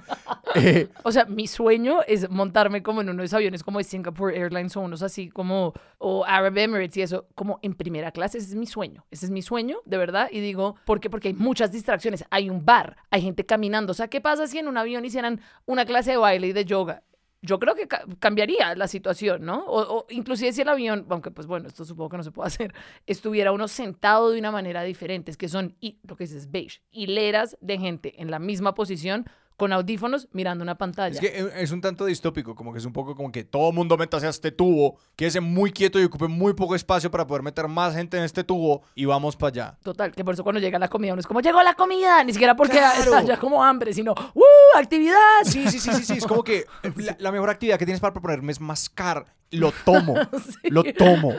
Eh, O sea, mi sueño es montarme como en uno de esos aviones como de Singapore Airlines o unos así como, o Arab Emirates y eso, como en primera clase. Ese es mi sueño. Ese es mi sueño, de verdad. Y digo, ¿por qué? Porque hay muchas distracciones. Hay un bar, hay gente caminando. O sea, ¿qué pasa si en un avión hicieran una clase de baile y de yoga? Yo creo que ca- cambiaría la situación, ¿no? O, o inclusive si el avión, aunque pues bueno, esto supongo que no se puede [laughs] hacer, estuviera uno sentado de una manera diferente, es que son, hi- lo que dices, beige, hileras de gente en la misma posición con audífonos mirando una pantalla. Es que es un tanto distópico, como que es un poco como que todo mundo métase a este tubo, quédese muy quieto y ocupe muy poco espacio para poder meter más gente en este tubo y vamos para allá. Total, que por eso cuando llega la comida uno es como, llegó la comida, ni siquiera porque Claro. [laughs] haya como hambre, sino, ¡uh! ¡Actividad! Sí, sí, sí, sí, sí, es como que eh, [laughs] la, la mejor actividad que tienes para proponerme es mascar. Lo tomo, [laughs] lo tomo.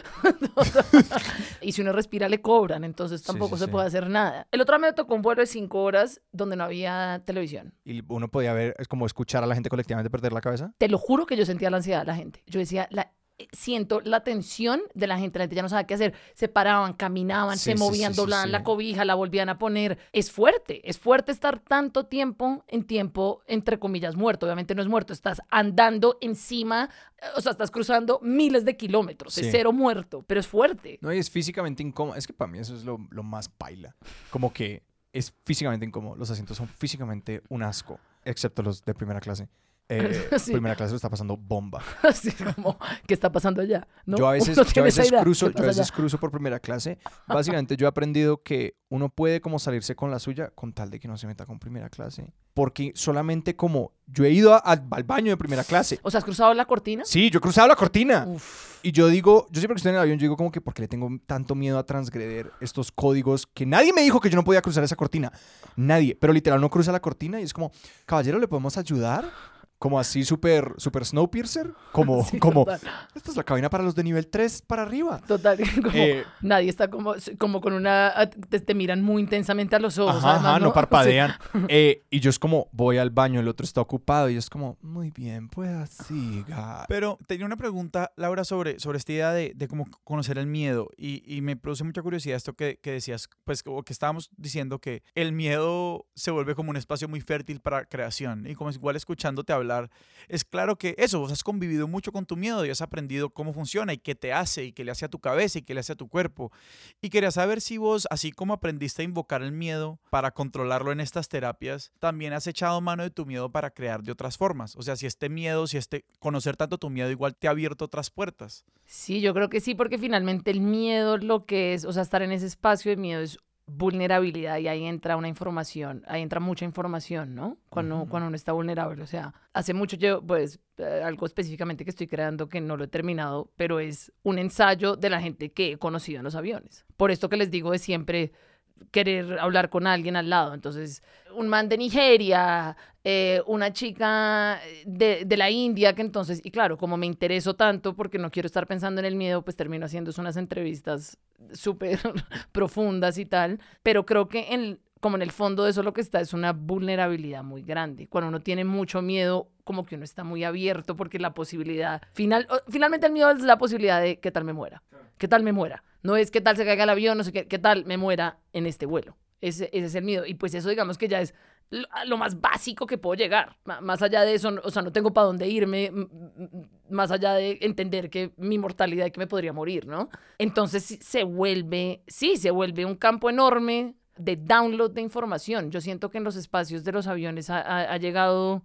[laughs] Y si uno respira le cobran, entonces tampoco sí, se puede hacer nada. El otro día me tocó un vuelo de cinco horas donde no había televisión. Y uno podía ver, es como escuchar a la gente colectivamente perder la cabeza. Te lo juro que yo sentía la ansiedad de la gente. Yo decía, la, siento la tensión de la gente. La gente ya no sabía qué hacer. Se paraban, caminaban, Sí, se movían, sí, sí, doblaban la cobija, la volvían a poner. Es fuerte, es fuerte estar tanto tiempo en tiempo, entre comillas, muerto. Obviamente no es muerto, estás andando encima, eh, o sea, estás cruzando miles de kilómetros. Es cero muerto, pero es fuerte. No, y es físicamente incómodo. Es que para mí eso es lo, lo más paila. Como que es físicamente incómodo. Los asientos son físicamente un asco, excepto los de primera clase. Eh, [laughs] Sí. Primera clase lo está pasando bomba. [laughs] Así como, ¿qué está pasando allá? ¿No? Yo a veces, [laughs] yo a veces cruzo, ¿qué yo a veces allá? cruzo por primera clase. Básicamente yo he aprendido que uno puede como salirse con la suya con tal de que no se meta con primera clase. Porque solamente como yo he ido a- al al baño de primera clase. O sea, ¿has cruzado la cortina? Sí, yo he cruzado la cortina. Uf. Y yo digo, yo siempre que estoy en el avión, yo digo como que porque le tengo tanto miedo a transgreder estos códigos que nadie me dijo que yo no podía cruzar esa cortina. Nadie. Pero literal no cruza la cortina y es como, caballero, ¿le podemos ayudar? Como así súper, súper Snowpiercer. Como, [laughs] Sí, como, total. esta es la cabina para los de nivel 3 para arriba. Total, [laughs] como Eh, nadie está como, como con una... Te, te miran muy intensamente a los ojos. Ajá, además, ajá, no [laughs] Sí. parpadean. Eh, y yo es como, voy al baño, el otro está ocupado. Y es como, muy bien, pues siga. Pero tenía una pregunta, Laura, sobre, sobre esta idea de, de cómo conocer el miedo. Y, y me produce mucha curiosidad esto que, que decías, pues, o que estábamos diciendo que el miedo se vuelve como un espacio muy fértil para creación. Y como es igual escuchándote hablar, es claro que eso, vos has convivido mucho con tu miedo y has aprendido cómo funciona y qué te hace y qué le hace a tu cabeza y qué le hace a tu cuerpo. Y quería saber si vos, así como aprendiste a invocar el miedo para controlarlo en estas terapias, también has echado mano de tu miedo para crear de otras formas. O sea, si este miedo, si este conocer tanto tu miedo igual te ha abierto otras puertas. Sí, yo creo que sí, porque finalmente el miedo lo que es, o sea, estar en ese espacio de miedo es vulnerabilidad y ahí entra una información, ahí entra mucha información, ¿no? Cuando, cuando uno está vulnerable, o sea, hace mucho yo, pues, eh, algo específicamente que estoy creando que no lo he terminado, pero es un ensayo de la gente que he conocido en los aviones. Por esto que les digo de siempre querer hablar con alguien al lado. Entonces, un man de Nigeria, eh, una chica de, de la India, que entonces, y claro, como me intereso tanto porque no quiero estar pensando en el miedo, pues termino haciendo unas entrevistas súper [laughs] profundas y tal. Pero creo que en, como en el fondo de eso lo que está es una vulnerabilidad muy grande. Cuando uno tiene mucho miedo, como que uno está muy abierto porque la posibilidad, final, finalmente el miedo es la posibilidad de qué tal me muera, qué tal me muera. No es qué tal se caiga el avión, no sé qué, qué tal me muera en este vuelo. Ese, ese es el miedo. Y pues eso digamos que ya es lo, más básico que puedo llegar. Más allá de eso, o sea, no tengo para dónde irme, más allá de entender que mi mortalidad y que me podría morir, ¿no? Entonces se vuelve, sí, se vuelve un campo enorme de download de información. Yo siento que en los espacios de los aviones ha, llegado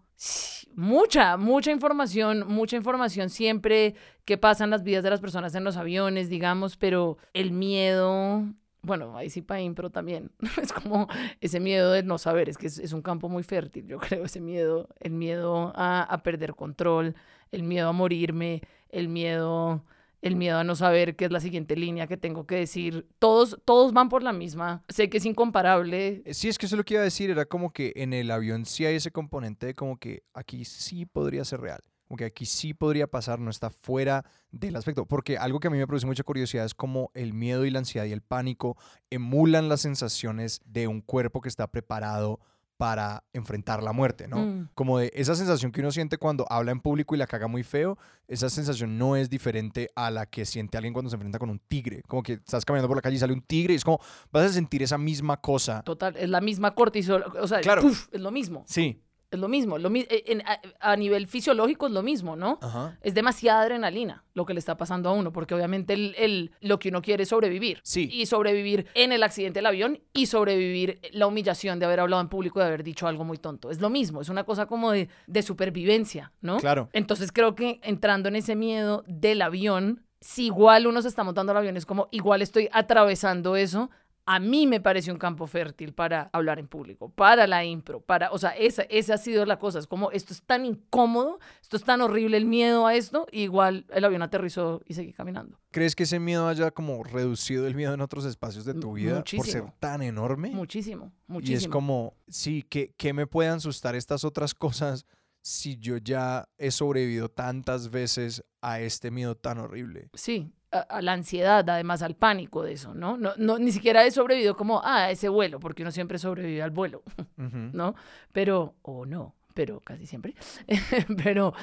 mucha, mucha información, mucha información siempre que pasan las vidas de las personas en los aviones, digamos, pero el miedo, bueno, ahí sí para impro también, [laughs] es como ese miedo de no saber, es que es, es un campo muy fértil, yo [laughs] creo, ese miedo, el miedo a, a perder control, el miedo a morirme, el miedo el miedo a no saber qué es la siguiente línea que tengo que decir. Todos, todos van por la misma. Sé que es incomparable. Eh, Sí, es que eso es lo que iba a decir, era como que en el avión sí hay ese componente de como que aquí sí podría ser real, como que aquí sí podría pasar, no está fuera del aspecto, porque algo que a mí me produce mucha curiosidad es como el miedo y la ansiedad y el pánico emulan las sensaciones de un cuerpo que está preparado para enfrentar la muerte, ¿no? Mm. Como de esa sensación que uno siente cuando habla en público y la caga muy feo, esa sensación no es diferente a la que siente alguien cuando se enfrenta con un tigre. Como que estás caminando por la calle y sale un tigre y es como, vas a sentir esa misma cosa. Total, es la misma cortisol. O sea, Claro. es lo mismo. Sí. Es lo mismo. Lo, eh, en- a, a nivel fisiológico es lo mismo, ¿no? Ajá. Es demasiada adrenalina lo que le está pasando a uno, porque obviamente el, el- lo que uno quiere es sobrevivir. Sí. Y sobrevivir en el accidente del avión y sobrevivir la humillación de haber hablado en público y de haber dicho algo muy tonto. Es lo mismo, es una cosa como de, de supervivencia, ¿no? Claro. Entonces creo que entrando en ese miedo del avión, si igual uno se está montando al avión, es como igual estoy atravesando eso. A mí me parece un campo fértil para hablar en público, para la impro, para, o sea, esa, esa ha sido la cosa. Es como, esto es tan incómodo, esto es tan horrible el miedo a esto, igual el avión aterrizó y seguí caminando. ¿Crees que ese miedo haya como reducido el miedo en otros espacios de tu vida por ser tan enorme? Muchísimo, Y muchísimo. es como, sí, ¿qué, ¿qué me pueden asustar estas otras cosas si yo ya he sobrevivido tantas veces a este miedo tan horrible? Sí, a, a la ansiedad, además al pánico de eso, ¿no? No, no Ni siquiera he sobrevivido como, ah, a ese vuelo, porque uno siempre sobrevive al vuelo. ¿no? Pero, o no, pero casi siempre, [laughs] pero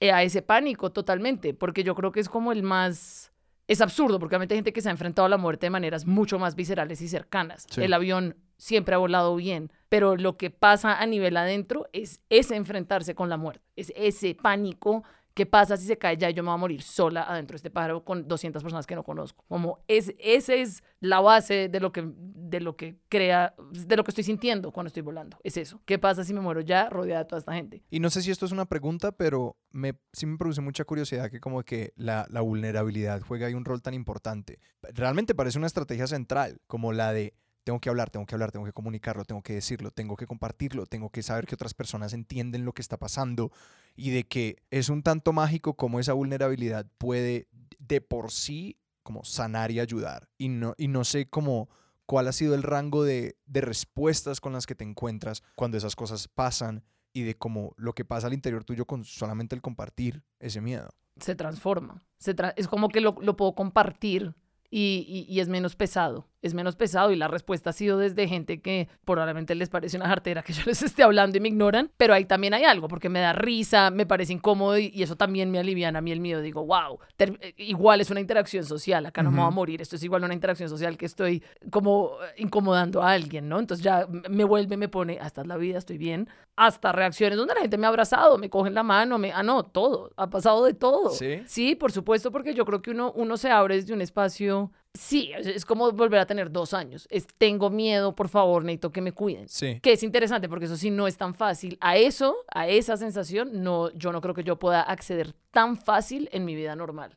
eh, a ese pánico totalmente, porque yo creo que es como el más... Es absurdo, porque obviamente hay gente que se ha enfrentado a la muerte de maneras mucho más viscerales y cercanas. Sí. El avión siempre ha volado bien, pero lo que pasa a nivel adentro es ese enfrentarse con la muerte, es ese pánico ¿Qué pasa si se cae ya y yo me voy a morir sola adentro de este pájaro con 200 personas que no conozco? Como es, esa es la base de lo que de lo que crea, de lo que estoy sintiendo cuando estoy volando. Es eso. ¿Qué pasa si me muero ya rodeada de toda esta gente? Y no sé si esto es una pregunta, pero me, sí me produce mucha curiosidad que como que la, la vulnerabilidad juega ahí un rol tan importante. Realmente parece una estrategia central, como la de tengo que hablar, tengo que hablar, tengo que comunicarlo, tengo que decirlo, tengo que compartirlo, tengo que saber que otras personas entienden lo que está pasando y de que es un tanto mágico como esa vulnerabilidad puede de por sí como sanar y ayudar. Y no, y no sé cómo cuál ha sido el rango de, de respuestas con las que te encuentras cuando esas cosas pasan y de cómo lo que pasa al interior tuyo con solamente el compartir ese miedo. Se transforma. Se tra- es como que lo, lo puedo compartir y, y- y es menos pesado. Es menos pesado y la respuesta ha sido desde gente que probablemente les parece una jartera que [laughs] yo les esté hablando y me ignoran, pero ahí también hay algo, porque me da risa, me parece incómodo y, y eso también me aliviana a mí el miedo. Digo, wow, eh, igual es una interacción social, acá no me voy a morir, esto es igual una interacción social que estoy como eh, incomodando a alguien, ¿no? Entonces ya me vuelve, me pone, hasta es la vida, estoy bien, hasta reacciones donde la gente me ha abrazado, me cogen la mano, me, ah, no, todo, ha pasado de todo. ¿Sí? Sí, por supuesto, porque yo creo que uno, uno se abre desde un espacio, sí, es, como volver a tener dos años, es tengo miedo, por favor, necesito que me cuiden. Sí. Que es interesante porque eso sí no es tan fácil. A eso, a esa sensación, no, yo no creo que yo pueda acceder tan fácil en mi vida normal.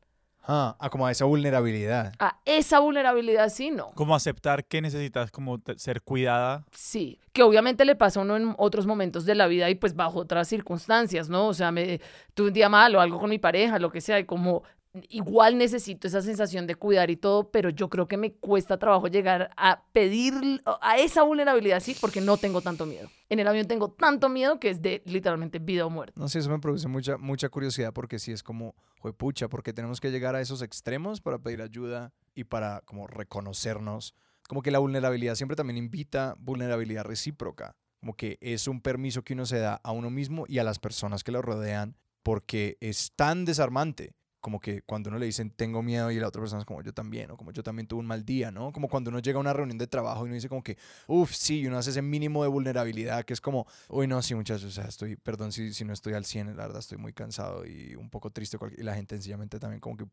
Ah, ah, como a esa vulnerabilidad. A esa vulnerabilidad sí, no. Como aceptar que necesitas como ser cuidada. Sí, que obviamente le pasa a uno en otros momentos de la vida y pues bajo otras circunstancias, ¿no? O sea, me tuve un día malo, algo con mi pareja, lo que sea, y como igual necesito esa sensación de cuidar y todo, pero yo creo que me cuesta trabajo llegar a pedir a esa vulnerabilidad, sí, porque no tengo tanto miedo. En el avión tengo tanto miedo que es de literalmente vida o muerte. No sé, eso me produce mucha, mucha curiosidad porque sí es como, pucha, porque tenemos que llegar a esos extremos para pedir ayuda y para como reconocernos. Como que la vulnerabilidad siempre también invita vulnerabilidad recíproca. Como que es un permiso que uno se da a uno mismo y a las personas que lo rodean porque es tan desarmante como que cuando uno le dicen tengo miedo y la otra persona es como yo también, o como yo también tuve un mal día, ¿no? Como cuando uno llega a una reunión de trabajo y uno dice como que, uff, sí, y uno hace ese mínimo de vulnerabilidad que es como, uy, no, sí, muchachos, o sea, estoy, perdón si, si no estoy al 100, la verdad, estoy muy cansado y un poco triste, y la gente sencillamente también como que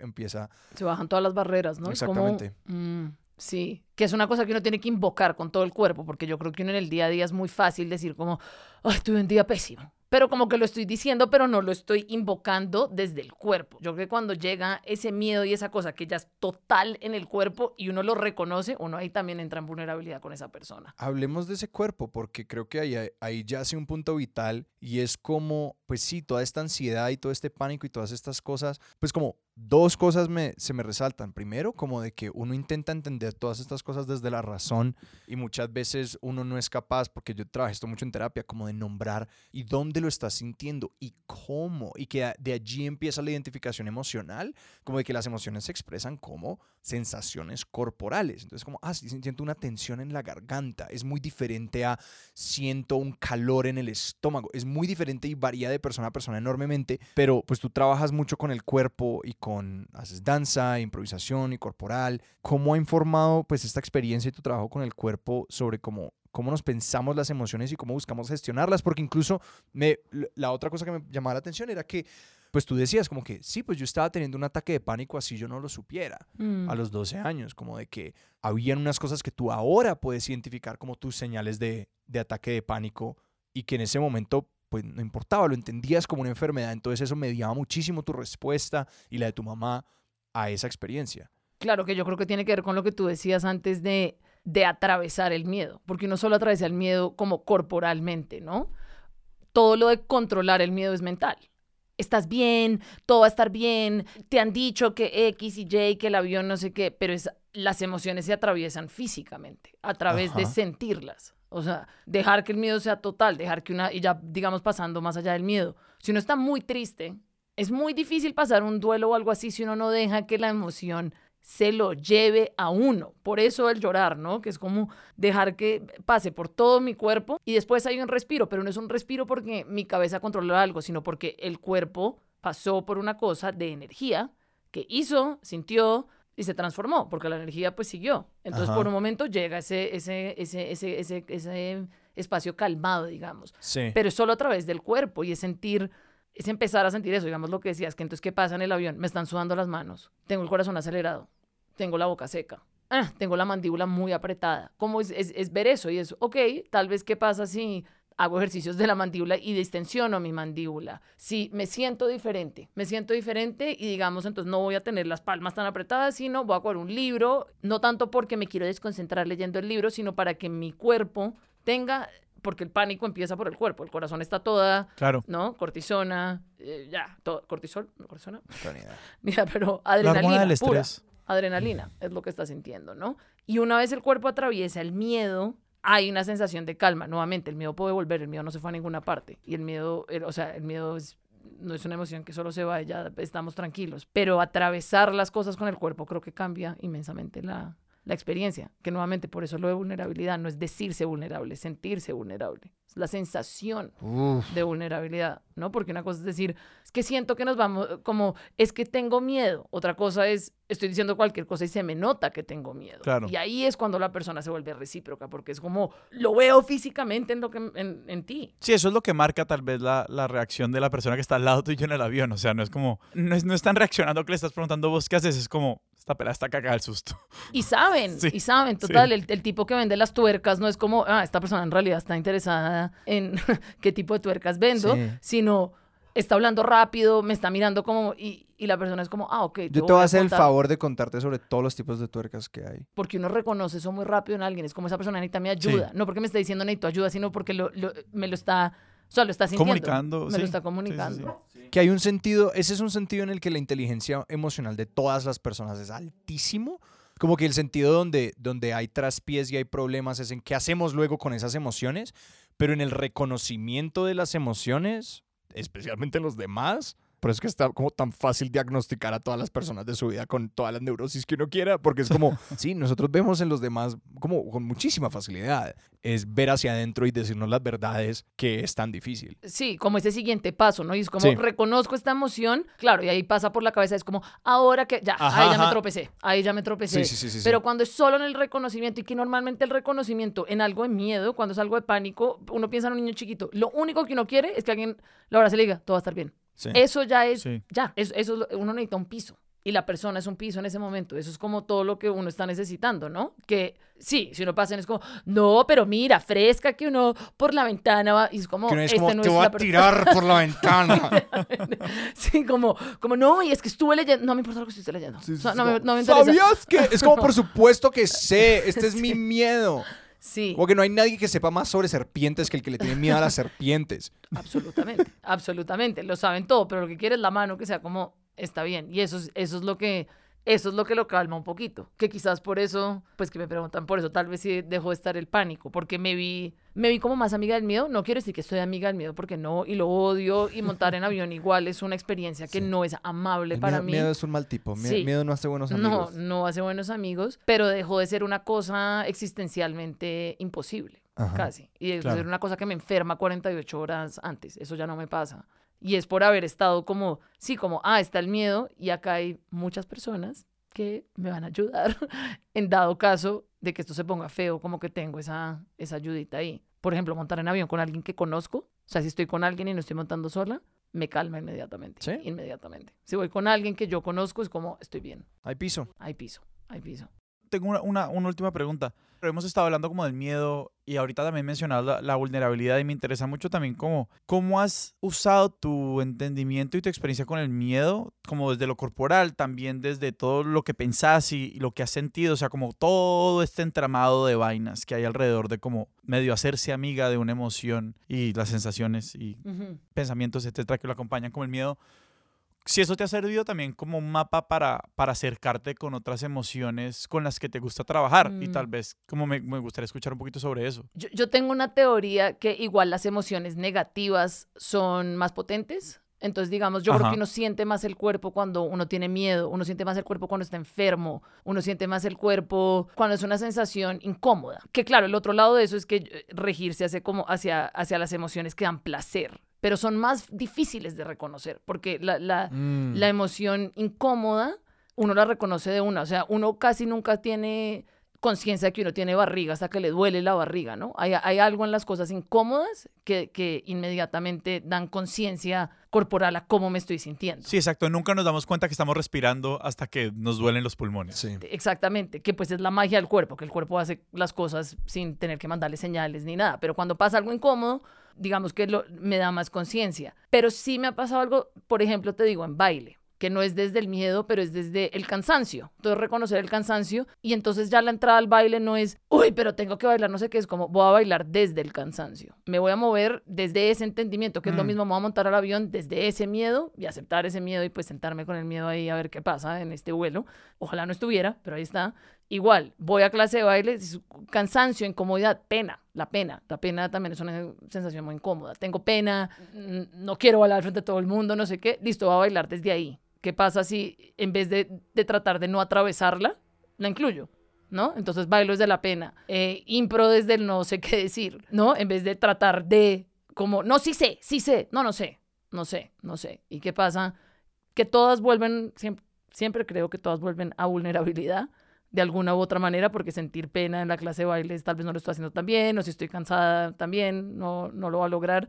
empieza, Se bajan todas las barreras, ¿no? Como, Exactamente. mm, sí, que es una cosa que uno tiene que invocar con todo el cuerpo, porque yo creo que uno en el día a día es muy fácil decir como, ay, tuve un día pésimo. Pero como que lo estoy diciendo, pero no lo estoy invocando desde el cuerpo. Yo creo que cuando llega ese miedo y esa cosa que ya es total en el cuerpo y uno lo reconoce, uno ahí también entra en vulnerabilidad con esa persona. Hablemos de ese cuerpo, porque creo que ahí, ahí ya hace un punto vital y es como, pues sí, toda esta ansiedad y todo este pánico y todas estas cosas, pues como dos cosas me, se me resaltan. Primero, como de que uno intenta entender todas estas cosas desde la razón y muchas veces uno no es capaz, porque yo trabajé esto mucho en terapia, como de nombrar y dónde lo estás sintiendo y cómo, y que de allí empieza la identificación emocional, como de que las emociones se expresan como sensaciones corporales. Entonces, como, ah, sí, siento una tensión en la garganta. Es muy diferente a siento un calor en el estómago. Es muy diferente y varía de persona a persona enormemente, pero pues tú trabajas mucho con el cuerpo y con, haces danza, improvisación y corporal. ¿Cómo ha informado pues esta experiencia y tu trabajo con el cuerpo sobre cómo cómo nos pensamos las emociones y cómo buscamos gestionarlas, porque incluso me, la otra cosa que me llamaba la atención era que, pues tú decías como que, sí, pues yo estaba teniendo un ataque de pánico así yo no lo supiera Mm. a los 12 años, como de que habían unas cosas que tú ahora puedes identificar como tus señales de, de ataque de pánico y que en ese momento pues no importaba, lo entendías como una enfermedad, entonces eso mediaba muchísimo tu respuesta y la de tu mamá a esa experiencia. Claro que yo creo que tiene que ver con lo que tú decías antes de, de atravesar el miedo, porque uno solo atraviesa el miedo como corporalmente, ¿no? Todo lo de controlar el miedo es mental. Estás bien, todo va a estar bien, te han dicho que X y Y, que el avión no sé qué, pero es, las emociones se atraviesan físicamente, a través de sentirlas. O sea, dejar que el miedo sea total, dejar que una, y ya digamos pasando más allá del miedo. Si uno está muy triste, es muy difícil pasar un duelo o algo así si uno no deja que la emoción se lo lleve a uno. Por eso el llorar, ¿no? Que es como dejar que pase por todo mi cuerpo y después hay un respiro, pero no es un respiro porque mi cabeza controla algo, sino porque el cuerpo pasó por una cosa de energía que hizo, sintió y se transformó, porque la energía pues siguió. Entonces Ajá. por un momento llega ese, ese, ese, ese, ese, ese espacio calmado, digamos Sí. pero es solo a través del cuerpo y es sentir, es empezar a sentir eso, digamos lo que decías, que entonces, ¿qué pasa en el avión? Me están sudando las manos, tengo el corazón acelerado, tengo la boca seca, ah, tengo la mandíbula muy apretada. ¿Cómo es, es, es ver eso? Y es, ok, tal vez, ¿qué pasa si hago ejercicios de la mandíbula y distensiono mi mandíbula? Si me siento diferente, me siento diferente y digamos, entonces no voy a tener las palmas tan apretadas, sino voy a coger un libro, no tanto porque me quiero desconcentrar leyendo el libro, sino para que mi cuerpo tenga, porque el pánico empieza por el cuerpo, el corazón está toda, Claro. ¿no? Cortisona, eh, ya, todo, cortisol, ¿no? cortisona, No ni idea. mira, pero La hormona adrenalina del pura, estrés. Adrenalina es lo que está sintiendo, ¿no? Y una vez el cuerpo atraviesa el miedo, hay una sensación de calma. Nuevamente, el miedo puede volver, el miedo no se fue a ninguna parte. Y el miedo, o sea, el miedo es- no es una emoción que solo se va ya estamos tranquilos. Pero atravesar las cosas con el cuerpo creo que cambia inmensamente la, la experiencia. Que nuevamente, por eso lo de vulnerabilidad no es decirse vulnerable, es sentirse vulnerable. La sensación Uf. de vulnerabilidad, ¿no? Porque una cosa es decir, es que siento que nos vamos, como, es que tengo miedo. Otra cosa es, estoy diciendo cualquier cosa y se me nota que tengo miedo. Claro. Y ahí es cuando la persona se vuelve recíproca, porque es como, lo veo físicamente en, lo que, en, en ti. Sí, eso es lo que marca tal vez la, la reacción de la persona que está al lado tuyo en el avión. O sea, no es como, no, es- no están reaccionando que le estás preguntando vos qué haces, es como, esta pelada está cagada del susto. [laughs] Y saben, Sí, y saben, sí. total, el, el tipo que vende las tuercas no es como, ah, esta persona en realidad está interesada en [laughs] qué tipo de tuercas vendo, Sí. sino está hablando rápido, me está mirando como, y, y la persona es como, ah, ok. Yo te voy a hacer el contar". favor de contarte sobre todos los tipos de tuercas que hay. porque uno reconoce eso muy rápido en alguien. Es como esa persona necesita mi ayuda. No porque me está diciendo necesito ayuda, sino porque lo, lo- me lo está, o sea, lo está sintiendo. Comunicando, Me sí. lo está Sí, sí, comunicando. Que hay un sentido, ese es un sentido en el que la inteligencia emocional de todas las personas es altísimo. Como que el sentido donde, donde hay traspiés y hay problemas es en qué hacemos luego con esas emociones, pero en el reconocimiento de las emociones, especialmente en los demás, Por eso es que está como tan fácil diagnosticar a todas las personas de su vida con todas las neurosis que uno quiera, porque es como, [laughs] sí, nosotros vemos en los demás como con muchísima facilidad. Es ver hacia adentro y decirnos las verdades que es tan difícil. Sí, como ese siguiente paso, ¿no? Y es como, Sí. reconozco esta emoción, claro, y ahí pasa por la cabeza, es como, ahora que, ya, Ajá, ahí ya me tropecé, ahí ya me tropecé. Sí, sí, sí, sí, sí. Pero cuando es solo en el reconocimiento y que normalmente el reconocimiento en algo de miedo, cuando es algo de pánico, uno piensa en un niño chiquito, lo único que uno quiere es que alguien lo abrace y le diga, todo va a estar bien. Sí. Eso ya es, Sí. ya, eso, eso es lo- uno necesita un piso. Y la persona es un piso en ese momento. Eso es como todo lo que uno está necesitando, ¿no? Que sí, si uno pasa es como, no, pero mira, fresca que uno por la ventana va. Y es como, Que uno es este como, no te es voy a tirar por la [laughs] ventana. [laughs] Sí, como, como, no, y es que estuve leyendo. No me importa lo que esté leyendo. Sí, O sea, sí, no, me, no me interesa. ¿Sabías que? Es como, por supuesto que sé. Este es [laughs] mi miedo. Sí, Como que no hay nadie que sepa más sobre serpientes que el que le tiene miedo a las serpientes. [laughs] absolutamente. absolutamente. Lo saben todo, pero lo que quiere es la mano que sea como, está bien. Y eso es, eso es lo que. Eso es lo que lo calma un poquito. Que quizás por eso, pues que me preguntan por eso, tal vez sí dejó de estar el pánico, porque me vi, me vi como más amiga del miedo. No quiero decir que soy amiga del miedo, porque no, y lo odio, y montar en avión igual es una experiencia que Sí. no es amable El para miedo, mí. miedo es un mal tipo. Mie- Sí. Miedo no hace buenos No, amigos. no hace buenos amigos, pero dejó de ser una cosa existencialmente imposible, Ajá. casi. Y de Claro. ser una cosa que me enferma 48 horas antes. Eso ya no me pasa. Y es por haber estado como, sí, como, ah, está el miedo y acá hay muchas personas que me van a ayudar [laughs] en dado caso de que esto se ponga feo, como que tengo esa, esa ayudita ahí. Por ejemplo, montar en avión con alguien que conozco. O sea, si estoy con alguien y no estoy montando sola, me calma inmediatamente. ¿Sí? Inmediatamente. Si voy con alguien que yo conozco, es como, estoy bien. Hay piso. Hay piso, hay piso. Tengo una, una, una última pregunta. Pero hemos estado hablando como del miedo y ahorita también mencionado la, la vulnerabilidad y me interesa mucho también como cómo has usado tu entendimiento y tu experiencia con el miedo, como desde lo corporal, también desde todo lo que pensás y, y lo que has sentido, o sea, como todo este entramado de vainas que hay alrededor de como medio hacerse amiga de una emoción y las sensaciones y pensamientos, etcétera, que lo acompañan como el miedo. Si eso te ha servido también como un mapa para, para acercarte con otras emociones con las que te gusta trabajar. Y Mm. tal vez como me, me gustaría escuchar un poquito sobre eso. Yo, yo tengo una teoría que igual las emociones negativas son más potentes. Entonces, digamos, yo creo que uno siente más el cuerpo cuando uno tiene miedo, uno siente más el cuerpo cuando está enfermo, uno siente más el cuerpo cuando es una sensación incómoda. Que claro, el otro lado de eso es que eh, regirse hace como hacia, hacia las emociones que dan placer, pero son más difíciles de reconocer, porque la, la, Mm. la emoción incómoda, uno la reconoce de una. O sea, uno casi nunca tiene conciencia de que uno tiene barriga hasta que le duele la barriga, ¿no? Hay, hay algo en las cosas incómodas que, que inmediatamente dan conciencia corporal a cómo me estoy sintiendo. Sí, exacto. Nunca nos damos cuenta que estamos respirando hasta que nos duelen los pulmones. Sí. Exactamente, que pues es la magia del cuerpo, que el cuerpo hace las cosas sin tener que mandarle señales ni nada. Pero cuando pasa algo incómodo, digamos que lo- me da más conciencia. Pero sí me ha pasado algo, por ejemplo, te digo, en baile que no es desde el miedo, pero es desde el cansancio. Entonces reconocer el cansancio y entonces ya la entrada al baile no es, uy, pero tengo que bailar, no sé qué, es como voy a bailar desde el cansancio. Me voy a mover desde ese entendimiento, que es lo Mm. mismo, me voy a montar al avión desde ese miedo y aceptar ese miedo y pues sentarme con el miedo ahí a ver qué pasa en este vuelo. Ojalá no estuviera, pero ahí está. Igual, voy a clase de baile, cansancio, incomodidad, pena. La pena, la pena también es una sensación muy incómoda. Tengo pena, no quiero bailar frente a todo el mundo, no sé qué. Listo, voy a bailar desde ahí. ¿Qué pasa si en vez de, de tratar de no atravesarla, la incluyo? ¿No? Entonces bailo desde la pena. Eh, impro desde el no sé qué decir, ¿no? En vez de tratar de, como, no, sí sé, sí sé, no, no sé, no sé, no sé. ¿Y qué pasa? Que todas vuelven, siempre, siempre creo que todas vuelven a vulnerabilidad de alguna u otra manera, porque sentir pena en la clase de bailes tal vez no lo estoy haciendo tan bien, o si estoy cansada también, no, no lo va a lograr,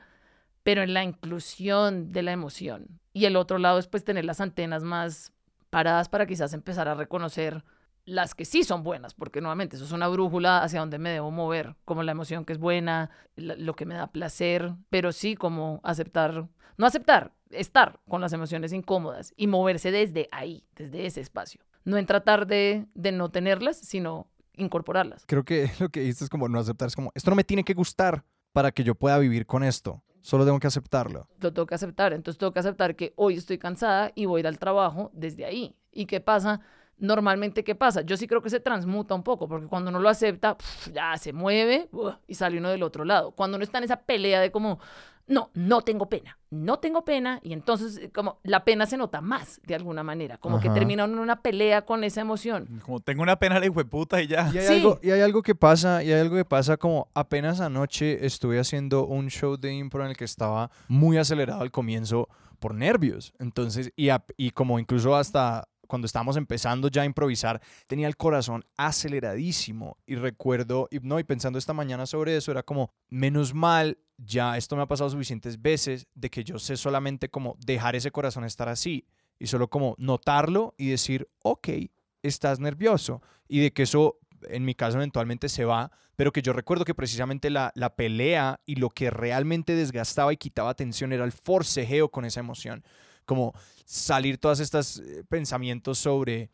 pero en la inclusión de la emoción. Y el otro lado es pues tener las antenas más paradas para quizás empezar a reconocer las que sí son buenas, porque nuevamente eso es una brújula hacia donde me debo mover, como la emoción que es buena, lo que me da placer, pero sí como aceptar, no aceptar, estar con las emociones incómodas y moverse desde ahí, desde ese espacio. No en tratar de, de no tenerlas, sino incorporarlas. Creo que [laughs] lo que dijiste es como no aceptar. Es como, esto no me tiene que gustar para que yo pueda vivir con esto. Solo tengo que aceptarlo. lo tengo que aceptar. Entonces tengo que aceptar que hoy estoy cansada y voy a ir al trabajo desde ahí. ¿Y qué pasa? normalmente, ¿qué pasa? Yo sí creo que se transmuta un poco, porque cuando uno lo acepta, ya se mueve y sale uno del otro lado. Cuando uno está en esa pelea de como, no, no tengo pena, no tengo pena, y entonces eh, como la pena se nota más de alguna manera, como que Ajá. termina uno en una pelea con esa emoción. Como tengo una pena de puta y ya. Y hay, Sí. algo, y hay algo que pasa, y hay algo que pasa como apenas anoche estuve haciendo un show de impro en el que estaba muy acelerado al comienzo por nervios. Entonces, y como incluso hasta cuando estábamos empezando ya a improvisar, tenía el corazón aceleradísimo. Y recuerdo, y, no, y pensando esta mañana sobre eso, era como, menos mal, ya esto me ha pasado suficientes veces, de que yo sé solamente como dejar ese corazón estar así. Y solo como notarlo y decir, ok, estás nervioso. Y de que eso, en mi caso, eventualmente se va. Pero que yo recuerdo que precisamente la, la pelea y lo que realmente desgastaba y quitaba tensión era el forcejeo con esa emoción. Como salir todos estos eh, pensamientos sobre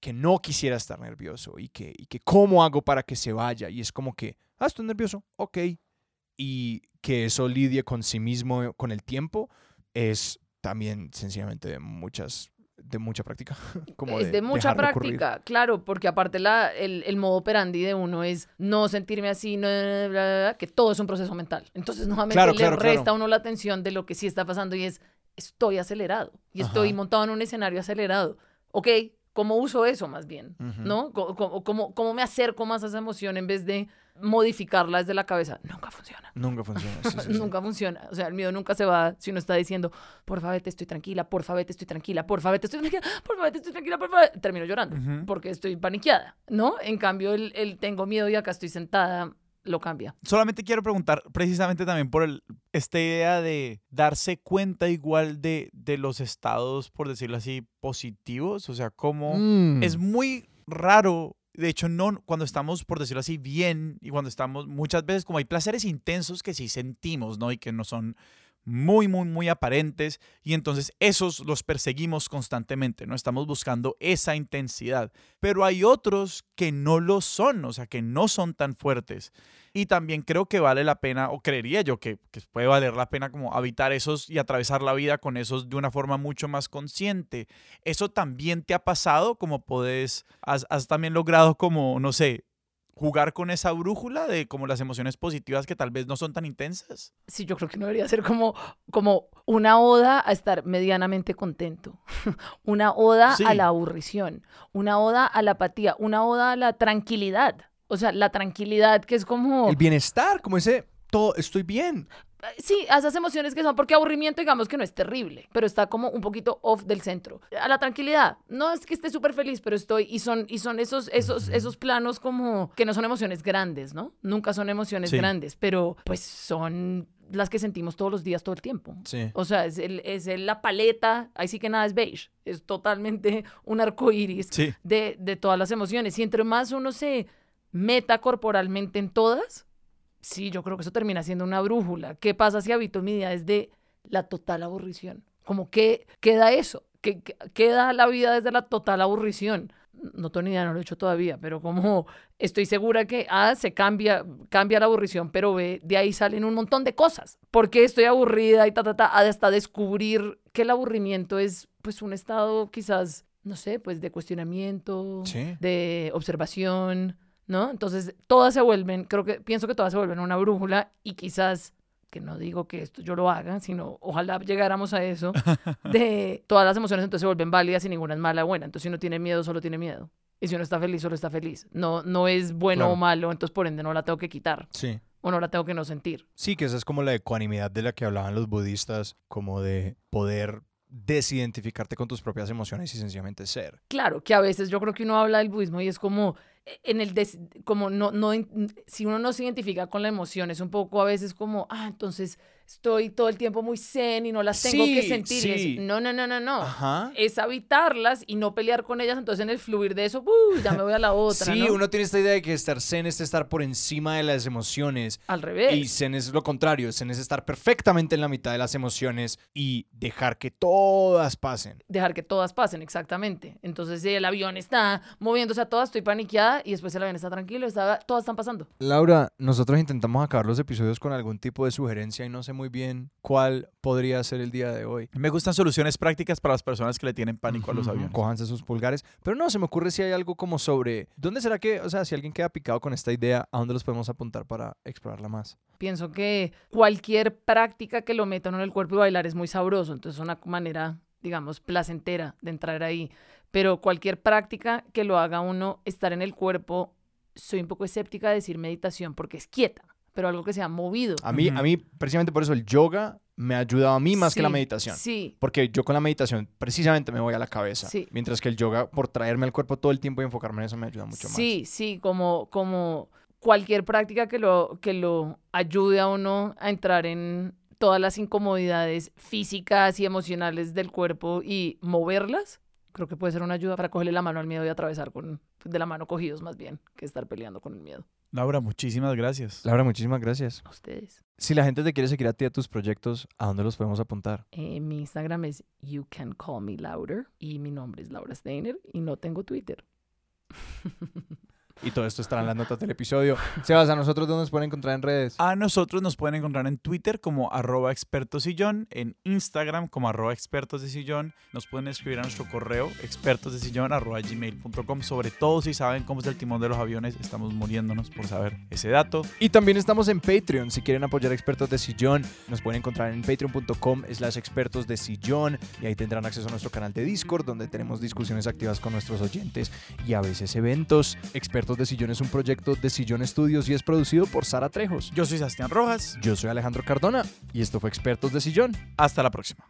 que no quisiera estar nervioso y que, y que cómo hago para que se vaya. Y es como que, ah, estoy nervioso, ok. Y que eso lidie con sí mismo con el tiempo es también sencillamente de muchas de mucha práctica. [laughs] Como es de, mucha práctica, claro, porque aparte la, el, el modo operandi de uno es no sentirme así, no, bla, bla, bla, que todo es un proceso mental. Entonces, nuevamente Claro, le claro, resta a uno la atención de lo que sí está pasando y es, estoy acelerado y estoy montado en un escenario acelerado. Ok, ¿cómo uso eso más bien? ¿No? Co- ¿Cómo, cómo me acerco más a esa emoción en vez de modificarla desde la cabeza? Nunca funciona. Nunca funciona. sí, sí, [laughs] sí. Nunca funciona. O sea, el miedo nunca se va si uno está diciendo, por favor, te estoy tranquila, por favor, te estoy tranquila, por favor, te estoy tranquila, por favor, te estoy tranquila, por favor. Termino llorando porque estoy paniqueada, ¿no? En cambio, el, el tengo miedo y acá estoy sentada lo cambia. Solamente quiero preguntar precisamente también por el, esta idea de darse cuenta igual de, de los estados, por decirlo así, positivos. O sea, cómo Mm. es muy raro. De hecho, no cuando estamos, por decirlo así, bien y cuando estamos muchas veces como hay placeres intensos que sí sentimos, ¿no? Y que no son muy, muy, muy aparentes y entonces esos los perseguimos constantemente, ¿no? Estamos buscando esa intensidad. Pero hay otros que no lo son, o sea, que no son tan fuertes. Y también creo que vale la pena, o creería yo que, puede valer la pena como habitar esos y atravesar la vida con esos de una forma mucho más consciente. ¿Eso también te ha pasado? Como puedes, has, has también logrado como, no sé, jugar con esa brújula de como las emociones positivas que tal vez no son tan intensas? Sí, yo creo que no debería ser como, como una oda a estar medianamente contento, [laughs] una oda Sí. a la aburrición, una oda a la apatía, una oda a la tranquilidad. O sea, la tranquilidad que es como... El bienestar, como ese, todo, estoy bien. Sí, a esas emociones que son, porque aburrimiento digamos que no es terrible, pero está como un poquito off del centro. A la tranquilidad, no es que esté súper feliz, pero estoy, y son, y son esos, esos, esos planos como que no son emociones grandes, ¿no? Nunca son emociones Sí. grandes, pero pues son las que sentimos todos los días, todo el tiempo. Sí. O sea, es, el, es el- la paleta, ahí sí que nada es beige, es totalmente [laughs] un arco iris Sí. de, de todas las emociones. Y entre más uno se meta corporalmente en todas, sí, yo creo que eso termina siendo una brújula. ¿Qué pasa si habito mi vida desde la total aburrición? Como que queda eso, que, que- queda la vida desde la total aburrición. No tengo ni idea, no lo he hecho todavía, pero como estoy segura que A, se cambia, cambia la aburrición, pero B, de ahí salen un montón de cosas. Porque estoy aburrida y ta, ta, ta, hasta descubrir que el aburrimiento es pues un estado quizás, no sé, pues de cuestionamiento, Sí. de observación, ¿no? Entonces, todas se vuelven, creo que, pienso que todas se vuelven una brújula y quizás, que no digo que esto yo lo haga, sino ojalá llegáramos a eso, [laughs] de todas las emociones entonces se vuelven válidas y ninguna es mala o buena. Entonces, si uno tiene miedo, solo tiene miedo. Y si uno está feliz, solo está feliz. No, no es bueno Claro. o malo, entonces por ende no la tengo que quitar Sí. o no la tengo que no sentir. Sí, que esa es como la ecuanimidad de la que hablaban los budistas, como de poder desidentificarte con tus propias emociones y sencillamente ser. Claro, que a veces yo creo que uno habla del budismo y es como en el des- como no no si uno no se identifica con la emoción es un poco a veces como ah entonces estoy todo el tiempo muy zen y no las tengo que Sí, sentir Y es, sí. no no no no no Ajá. es habitarlas y no pelear con ellas entonces en el fluir de eso ¡uh! ya me voy a la otra Sí, ¿no? uno tiene esta idea de que estar zen es estar por encima de las emociones. al revés Y zen es lo contrario, zen es estar perfectamente en la mitad de las emociones y dejar que todas pasen. dejar que todas pasen, exactamente. Entonces, el avión está moviéndose a todas, estoy paniqueada y después el avión está tranquilo, está, todas están pasando. Laura, nosotros intentamos acabar los episodios con algún tipo de sugerencia y no sé muy bien cuál podría ser el día de hoy. Me gustan soluciones prácticas para las personas que le tienen pánico a los aviones. Cójanse sus pulgares. Pero no, se me ocurre si hay algo como sobre. ¿Dónde será que, o sea, si alguien queda picado con esta idea, ¿a dónde los podemos apuntar para explorarla más? Pienso que cualquier práctica que lo meta uno en el cuerpo y bailar es muy sabroso, entonces es una manera, digamos, placentera de entrar ahí. Pero cualquier práctica que lo haga uno estar en el cuerpo, soy un poco escéptica de decir meditación porque es quieta, pero algo que sea movido. A mí, a mí, precisamente por eso, el yoga me ha ayudado a mí más que la meditación. Sí, Porque yo con la meditación precisamente me voy a la cabeza. Sí. Mientras que el yoga, por traerme al cuerpo todo el tiempo y enfocarme en eso, me ayuda mucho más. Sí, sí, como, como cualquier práctica que lo, que lo ayude a uno a entrar en todas las incomodidades físicas y emocionales del cuerpo y moverlas, creo que puede ser una ayuda para cogerle la mano al miedo y atravesar con, de la mano cogidos más bien que estar peleando con el miedo. Laura, muchísimas gracias. Laura, muchísimas gracias. A ustedes. Si la gente te quiere seguir a ti a tus proyectos, ¿a dónde los podemos apuntar? Eh, mi Instagram es You Can Call Me Louder y mi nombre es Laura Steiner y no tengo Twitter. [laughs] Y todo esto estará en las notas del episodio. Sebas, ¿a nosotros dónde nos pueden encontrar en redes? A nosotros nos pueden encontrar en Twitter como arroba expertosillón, en Instagram como arroba expertos de sillón. Nos pueden escribir a nuestro correo expertosdesillón arroba gmail.com. Sobre todo si saben cómo es el timón de los aviones, estamos muriéndonos por saber ese dato. Y también estamos en Patreon. Si quieren apoyar a Expertos de Sillón, nos pueden encontrar en patreon.com slash expertos de sillón y ahí tendrán acceso a nuestro canal de Discord donde tenemos discusiones activas con nuestros oyentes y a veces eventos. Expertos de Sillón es un proyecto de Sillón Estudios y es producido por Sara Trejos. Yo soy Sebastián Rojas. Yo soy Alejandro Cardona y esto fue Expertos de Sillón. Hasta la próxima.